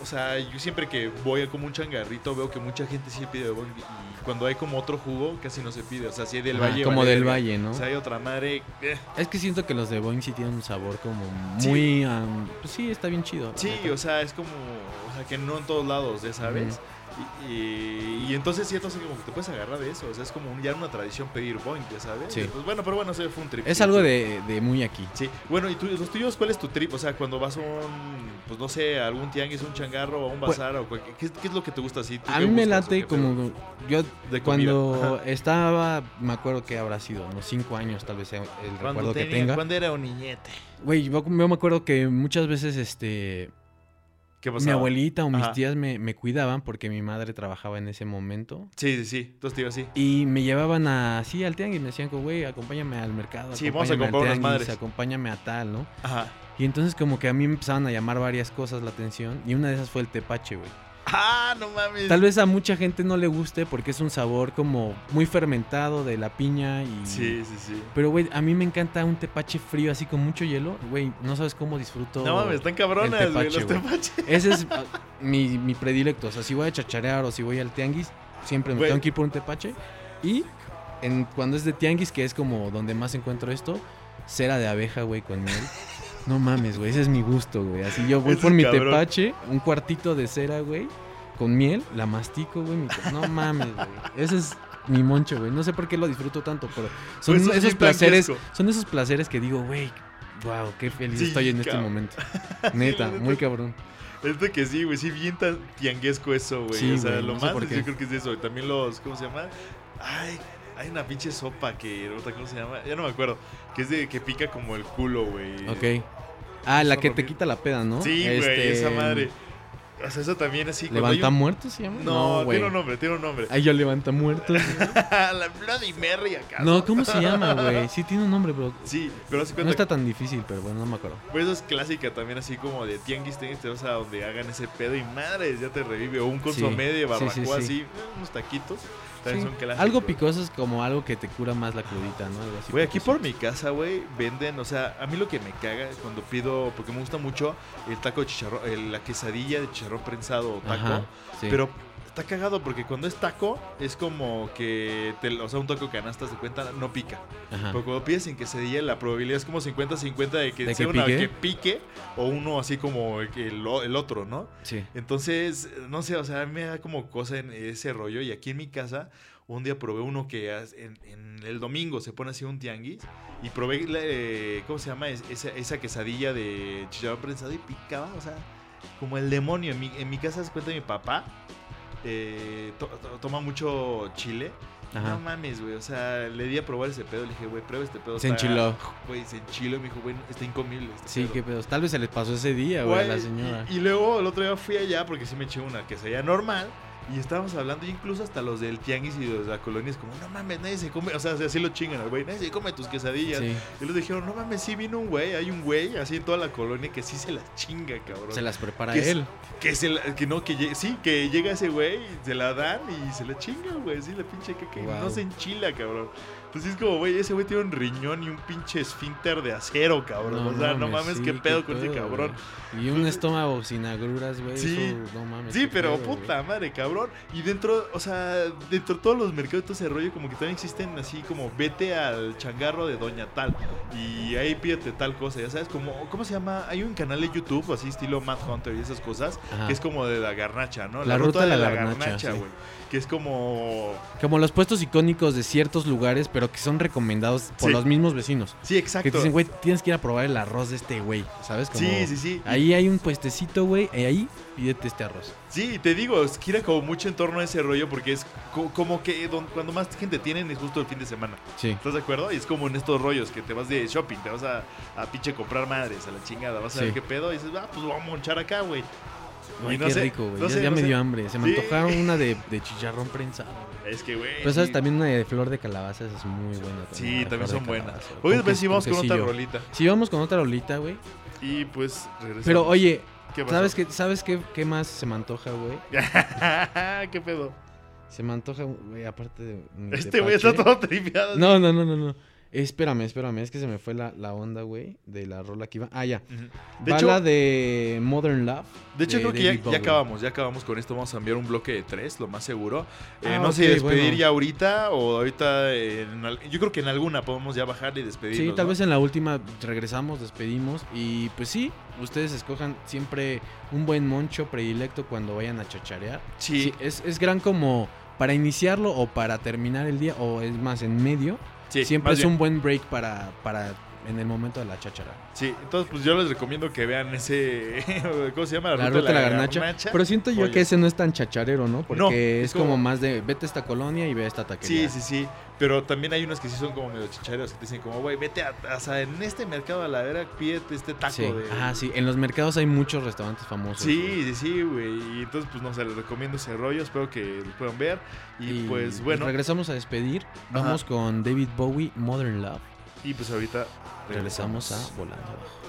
[SPEAKER 1] o sea, yo siempre que voy a como un changarrito veo que mucha gente sí pide de Boeing. Y cuando hay como otro jugo, casi no se pide. O sea, si hay del Valle.
[SPEAKER 4] como
[SPEAKER 1] vale
[SPEAKER 4] del. Valle, ¿no?
[SPEAKER 1] O sea, hay otra madre. eh.
[SPEAKER 4] Es que siento que los de Boeing sí tienen un sabor como
[SPEAKER 1] Sí.
[SPEAKER 4] muy... am, pues sí, está bien chido.
[SPEAKER 1] Sí, o sea, es como, o sea, que no en todos lados, ya sabes. Y, y- y entonces sí, entonces como que te puedes agarrar de eso, o sea, es como un- ya una tradición pedir Boeing, ya sabes.
[SPEAKER 4] Sí.
[SPEAKER 1] Pues bueno, pero bueno, ese fue un trip.
[SPEAKER 4] Es algo de, de muy aquí.
[SPEAKER 1] Sí, bueno, ¿y tú, los tuyos cuál es tu trip? O sea, cuando vas a un, pues no sé, a algún tianguis, un changarro o a un
[SPEAKER 4] Pues-
[SPEAKER 1] bazar, o cualquier- ¿qué, qué es lo que te gusta así? ¿Tú
[SPEAKER 4] A mí me late como... Yo
[SPEAKER 1] De
[SPEAKER 4] cuando estaba, me acuerdo que habrá sido unos cinco años tal vez sea el
[SPEAKER 1] Cuando,
[SPEAKER 4] recuerdo que
[SPEAKER 1] tenía-
[SPEAKER 4] tenga.
[SPEAKER 1] cuando era un niñete.
[SPEAKER 4] Güey, yo, yo me acuerdo que muchas veces este
[SPEAKER 1] ¿Qué
[SPEAKER 4] mi
[SPEAKER 1] pasaba?
[SPEAKER 4] abuelita o mis
[SPEAKER 1] Ajá.
[SPEAKER 4] tías me, me cuidaban porque mi madre trabajaba en ese momento.
[SPEAKER 1] Sí, sí, sí, entonces te digo así.
[SPEAKER 4] Y me llevaban así al tianguis, me decían, güey, acompáñame al mercado.
[SPEAKER 1] Sí, vamos a comprar unas madres.
[SPEAKER 4] Acompáñame a tal, ¿no?
[SPEAKER 1] Ajá.
[SPEAKER 4] Y entonces como que a mí me empezaban a llamar varias cosas la atención y una de esas fue el tepache, güey.
[SPEAKER 1] Ah, no mames.
[SPEAKER 4] Tal vez a mucha gente no le guste porque es un sabor como muy fermentado de la piña y...
[SPEAKER 1] Sí, sí, sí.
[SPEAKER 4] Pero, güey, a mí me encanta un tepache frío así con mucho hielo. Güey, no sabes cómo disfruto.
[SPEAKER 1] No mames, están cabronas, güey, los tepaches.
[SPEAKER 4] Ese es mi, mi predilecto. O sea, si voy a chacharear o si voy al tianguis, siempre me tengo que ir por un tepache. Y en, cuando es de tianguis, que es como donde más encuentro esto, cera de abeja, güey, con miel. No mames, güey, ese es mi gusto, güey. Así yo voy
[SPEAKER 1] Ese
[SPEAKER 4] por mi
[SPEAKER 1] cabrón.
[SPEAKER 4] tepache, un cuartito de cera, güey, con miel, la mastico, güey. mi- No mames, güey. Ese es mi moncho, güey. No sé por qué lo disfruto tanto, pero son
[SPEAKER 1] Pues eso es
[SPEAKER 4] esos placeres,
[SPEAKER 1] tanquesco.
[SPEAKER 4] son esos placeres que digo, güey, wow, qué feliz
[SPEAKER 1] Sí,
[SPEAKER 4] estoy en este momento. Neta, muy cabrón.
[SPEAKER 1] Es de que sí, güey, sí, bien tan tianguesco eso, güey.
[SPEAKER 4] Sí,
[SPEAKER 1] o sea, lo
[SPEAKER 4] no
[SPEAKER 1] más yo creo que es eso. También los, ¿cómo se llama? Ay, hay una pinche sopa que, ¿cómo se llama? Ya no me acuerdo. Que es de que pica como el culo, güey.
[SPEAKER 4] Ok. Ah, la que
[SPEAKER 1] no
[SPEAKER 4] te quita la peda, ¿no?
[SPEAKER 1] Sí, güey,
[SPEAKER 4] Este,
[SPEAKER 1] esa madre. O sea, eso también así.
[SPEAKER 4] ¿Levanta
[SPEAKER 1] un-
[SPEAKER 4] muertos se llama?
[SPEAKER 1] No,
[SPEAKER 4] güey.
[SPEAKER 1] tiene un nombre, tiene un nombre.
[SPEAKER 4] Ay, yo levanta muertos.
[SPEAKER 1] la Bloody Mary acá.
[SPEAKER 4] no, ¿cómo se llama, güey? Sí tiene un nombre, bro.
[SPEAKER 1] Sí, pero así
[SPEAKER 4] No
[SPEAKER 1] cuenta
[SPEAKER 4] está tan difícil, pero bueno, no me acuerdo.
[SPEAKER 1] Pues eso es clásica también, así como de tianguis, tianguis, te vas a donde hagan ese pedo y madres, ya te revive. O un consomé
[SPEAKER 4] Sí,
[SPEAKER 1] de barbacoa
[SPEAKER 4] sí, sí.
[SPEAKER 1] así, unos taquitos. También
[SPEAKER 4] Sí.
[SPEAKER 1] son clásicos.
[SPEAKER 4] Algo picoso es como algo que te cura más la crudita, ¿no? Algo así
[SPEAKER 1] Güey, aquí por mi casa, güey, venden, o sea, a mí lo que me caga es cuando pido, porque me gusta mucho el taco de chicharrón, el- la quesadilla de chicharrón prensado o taco,
[SPEAKER 4] Ajá, sí.
[SPEAKER 1] pero está cagado porque cuando es taco es como que, te, o sea, un taco canasta de cuenta no pica.
[SPEAKER 4] Ajá.
[SPEAKER 1] Pero cuando pides en quesadilla la probabilidad es como 50-50 de que
[SPEAKER 4] ¿De
[SPEAKER 1] sea
[SPEAKER 4] que
[SPEAKER 1] una
[SPEAKER 4] pique?
[SPEAKER 1] que pique o uno así como el, el otro, ¿no?
[SPEAKER 4] Sí.
[SPEAKER 1] Entonces, no sé, o sea, a mí me da como cosa en ese rollo. Y aquí en mi casa, un día probé uno que en, en el domingo se pone así un tianguis. Y probé, la, eh, ¿cómo se llama? Es- esa, esa quesadilla de chicharrón prensado y picaba, o sea, como el demonio. En mi, en mi casa se cuenta mi papá. Eh, to- to- toma mucho chile.
[SPEAKER 4] Ajá.
[SPEAKER 1] No mames, güey. O sea, le di a probar ese pedo. Le dije, güey, prueba este pedo.
[SPEAKER 4] Se
[SPEAKER 1] está-
[SPEAKER 4] enchiló.
[SPEAKER 1] Güey, se enchiló. Y me dijo, güey, está incomible. este
[SPEAKER 4] Sí,
[SPEAKER 1] pedo".
[SPEAKER 4] qué pedo. Tal vez se les pasó ese día, güey, a la señora.
[SPEAKER 1] Y, y luego el otro día fui allá porque sí me eché una que sería normal. Y estábamos hablando, incluso hasta los del tianguis y los de la colonia, es como, no mames, nadie se come. O sea, así lo chingan al güey, nadie se come tus quesadillas.
[SPEAKER 4] Sí.
[SPEAKER 1] Y les dijeron, no mames, sí vino un güey, hay un güey así en toda la colonia que sí se las chinga, cabrón.
[SPEAKER 4] Se las prepara
[SPEAKER 1] Que es-
[SPEAKER 4] él.
[SPEAKER 1] Que, se la- que no, que sí, que llega ese güey, se la dan y se la chinga, güey. Sí, la pinche y
[SPEAKER 4] Wow.
[SPEAKER 1] no se enchila, cabrón. Entonces es como, güey, ese güey tiene un riñón y un pinche esfínter de acero, cabrón. o sea, no mames,
[SPEAKER 4] sí,
[SPEAKER 1] qué pedo con ese
[SPEAKER 4] pedo,
[SPEAKER 1] cabrón.
[SPEAKER 4] güey. Y un estómago sin agruras, güey.
[SPEAKER 1] Sí.
[SPEAKER 4] eso, no mames.
[SPEAKER 1] Sí, pero
[SPEAKER 4] pedo,
[SPEAKER 1] puta madre, cabrón. Y dentro, o sea, dentro de todos los mercados, todo ese rollo, como que también existen así como vete al changarro de Doña Tal. Y ahí pídete tal cosa, ya sabes, como, ¿cómo se llama? Hay un canal de YouTube, así estilo Mad Hunter y esas cosas,
[SPEAKER 4] Ajá.
[SPEAKER 1] que es como de la garnacha, ¿no?
[SPEAKER 4] La ruta de la garnacha,
[SPEAKER 1] güey. Que es como.
[SPEAKER 4] Como los puestos icónicos de ciertos lugares, pero que son recomendados por
[SPEAKER 1] Sí.
[SPEAKER 4] los mismos vecinos.
[SPEAKER 1] Sí,
[SPEAKER 4] Que
[SPEAKER 1] exacto.
[SPEAKER 4] te dicen, güey, tienes que ir a probar el arroz de este güey, ¿sabes? Como,
[SPEAKER 1] sí, sí, sí.
[SPEAKER 4] Ahí hay un puestecito, güey, y ahí pídete este arroz.
[SPEAKER 1] Sí, te digo, es- gira como mucho en torno a ese rollo porque es co- como que don- cuando más gente tienen es justo el fin de semana.
[SPEAKER 4] Sí.
[SPEAKER 1] ¿Estás de acuerdo? Y es como en estos rollos que te vas de shopping, te vas a, a pinche comprar madres, a la chingada, vas a
[SPEAKER 4] Sí.
[SPEAKER 1] ver qué pedo y dices, ah, pues vamos a monchar acá, güey.
[SPEAKER 4] Ay,
[SPEAKER 1] no
[SPEAKER 4] qué
[SPEAKER 1] sé,
[SPEAKER 4] rico, güey.
[SPEAKER 1] no
[SPEAKER 4] ya
[SPEAKER 1] sé,
[SPEAKER 4] ya
[SPEAKER 1] no
[SPEAKER 4] me
[SPEAKER 1] sé.
[SPEAKER 4] dio hambre. Se me
[SPEAKER 1] Sí.
[SPEAKER 4] antojaron una de, de chicharrón prensado.
[SPEAKER 1] Es que, güey.
[SPEAKER 4] Pero sabes,
[SPEAKER 1] sí.
[SPEAKER 4] también una de flor de calabaza, esa es muy buena.
[SPEAKER 1] Sí, también
[SPEAKER 4] flor de
[SPEAKER 1] son buenas. después sí
[SPEAKER 4] ques-
[SPEAKER 1] vamos con otra rolita.
[SPEAKER 4] Sí, vamos con otra rolita, güey.
[SPEAKER 1] Y pues regresamos.
[SPEAKER 4] Pero oye. ¿sabes qué, ¿sabes qué, qué más se me antoja, güey?
[SPEAKER 1] ¿Qué pedo?
[SPEAKER 4] Se me antoja, güey, aparte de.
[SPEAKER 1] Este güey está todo tripeado.
[SPEAKER 4] No, no, no, no, no. Espérame, espérame, es que se me fue la, la onda, güey, de la rola que iba. Ah, ya.
[SPEAKER 1] De
[SPEAKER 4] Bala
[SPEAKER 1] hecho,
[SPEAKER 4] de Modern Love.
[SPEAKER 1] de hecho creo que ya, acabamos, ya acabamos con esto. Vamos a enviar un bloque de tres, lo más seguro. Eh,
[SPEAKER 4] Ah,
[SPEAKER 1] no sé,
[SPEAKER 4] ok,
[SPEAKER 1] despedir
[SPEAKER 4] bueno.
[SPEAKER 1] ya ahorita o ahorita. en yo creo que en alguna podemos ya bajar y despedirnos.
[SPEAKER 4] Sí, tal
[SPEAKER 1] ¿no?
[SPEAKER 4] vez en la última regresamos, despedimos y pues sí, ustedes escojan siempre un buen moncho predilecto cuando vayan a chacharear.
[SPEAKER 1] Sí,
[SPEAKER 4] Sí, es, es gran como para iniciarlo o para terminar el día o es más en medio.
[SPEAKER 1] Sí,
[SPEAKER 4] siempre es
[SPEAKER 1] bien.
[SPEAKER 4] un buen break para, para en el momento de la chachara.
[SPEAKER 1] Sí, entonces pues yo les recomiendo que vean ese. ¿Cómo se llama?
[SPEAKER 4] La, ruta de la garnacha. Pero siento yo que ese no es tan chacharero, ¿no? Porque
[SPEAKER 1] No,
[SPEAKER 4] es,
[SPEAKER 1] es
[SPEAKER 4] como...
[SPEAKER 1] como-
[SPEAKER 4] más de vete a esta colonia y ve a esta taquería.
[SPEAKER 1] Sí, sí, sí. Pero también hay unos que sí son como medio chichareros que te dicen como, güey, vete a, o sea, en este mercado a la vera, pídete este taco
[SPEAKER 4] Sí.
[SPEAKER 1] de...
[SPEAKER 4] Ah, sí. En los mercados hay muchos restaurantes famosos. güey.
[SPEAKER 1] Sí, sí, sí, güey. Y entonces, pues no sé, les recomiendo ese rollo. Espero que lo puedan ver. Y, pues bueno,
[SPEAKER 4] Regresamos a despedir. Vamos con David Bowie, Modern Love.
[SPEAKER 1] Y pues ahorita
[SPEAKER 4] Regresamos a Volando Abajo.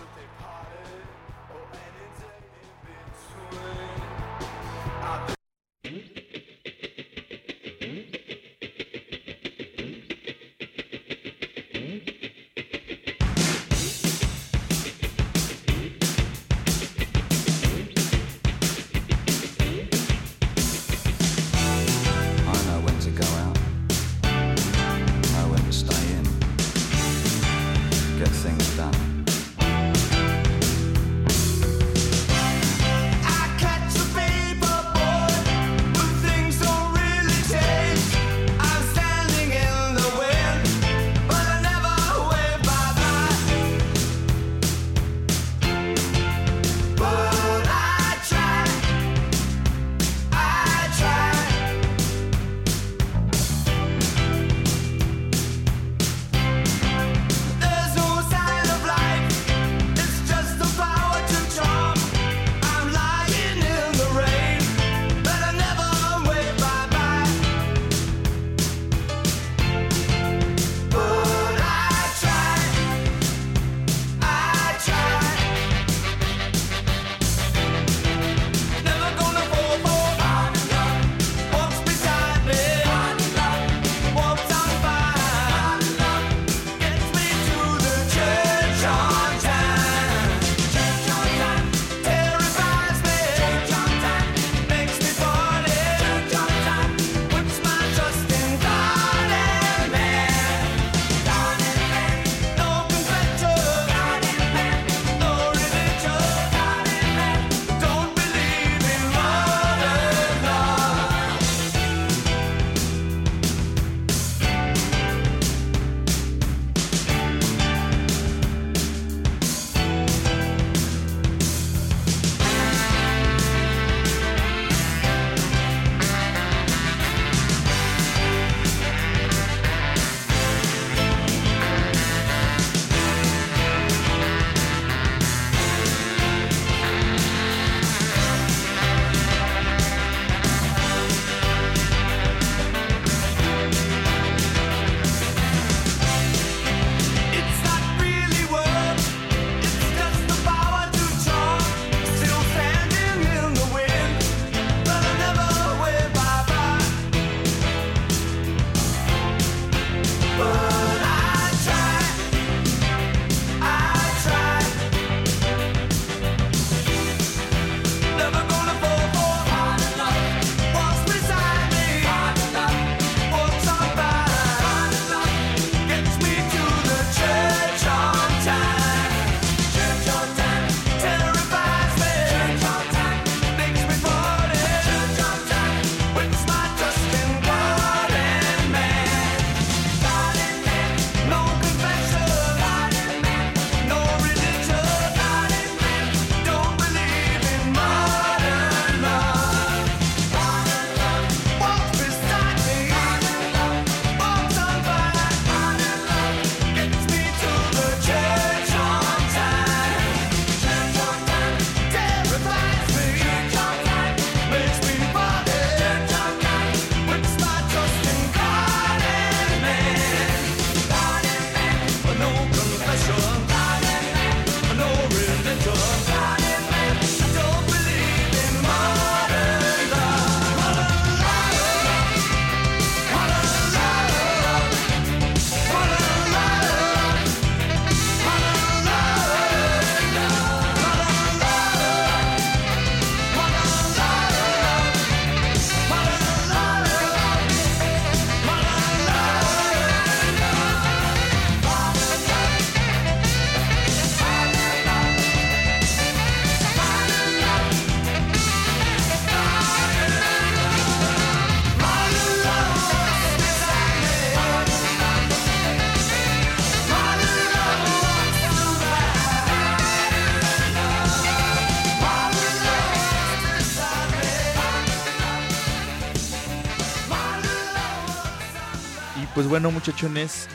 [SPEAKER 1] Bueno, muchachones,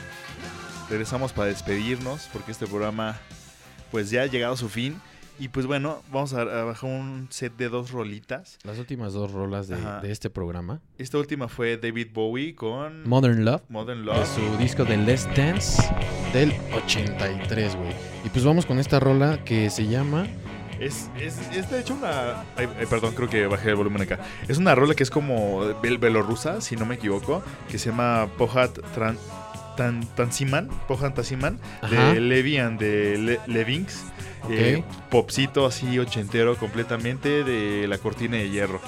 [SPEAKER 1] regresamos para despedirnos porque este programa pues ya ha llegado a su fin. Y pues bueno, vamos a, a bajar un set de dos rolitas.
[SPEAKER 4] Las últimas dos rolas de, de este programa.
[SPEAKER 1] Esta última fue David Bowie con
[SPEAKER 4] Modern Love.
[SPEAKER 1] Modern
[SPEAKER 4] de
[SPEAKER 1] Love.
[SPEAKER 4] su disco de Let's Dance del 83, güey. Y pues vamos con esta rola que se llama
[SPEAKER 1] Es, es, es de hecho una... ay, ay, perdón, creo que bajé el volumen acá. Es una rola que es como bel belorrusa, si no me equivoco, que se llama Pohat Tran, Tan, Tansiman, Pohat Tansiman, de Levian, de Le- Levinks.
[SPEAKER 4] Ok.
[SPEAKER 1] Eh, popcito así ochentero completamente de la cortina de hierro.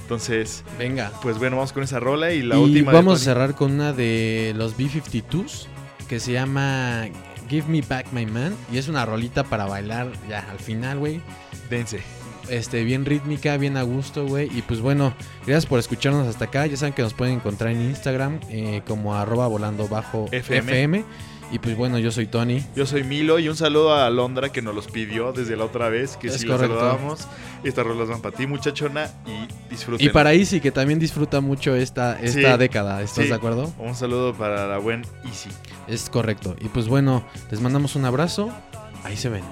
[SPEAKER 1] Entonces,
[SPEAKER 4] Venga.
[SPEAKER 1] pues bueno, vamos con esa rola y la
[SPEAKER 4] y
[SPEAKER 1] última...
[SPEAKER 4] vamos a cerrar con una de los B-52s que se llama Give Me Back My Man. Y es una rolita para bailar ya al final, güey.
[SPEAKER 1] Dense.
[SPEAKER 4] Este, bien rítmica, bien a gusto, güey. Y pues bueno, gracias por escucharnos hasta acá. Ya saben que nos pueden encontrar en Instagram eh, como arroba volando bajo
[SPEAKER 1] FM.
[SPEAKER 4] FM. Y pues bueno, yo soy Tony.
[SPEAKER 1] Yo soy Milo y un saludo a Alondra que nos los pidió desde la otra vez, que
[SPEAKER 4] Es
[SPEAKER 1] sí
[SPEAKER 4] correcto.
[SPEAKER 1] saludábamos. Estas rolas van para ti, muchachona, y disfruten.
[SPEAKER 4] Y para Easy, que también disfruta mucho esta, esta
[SPEAKER 1] Sí,
[SPEAKER 4] década. ¿Estás
[SPEAKER 1] sí.
[SPEAKER 4] de acuerdo?
[SPEAKER 1] Un saludo para la buen Easy.
[SPEAKER 4] Es correcto. Y pues bueno, les mandamos un abrazo. Ahí se ven.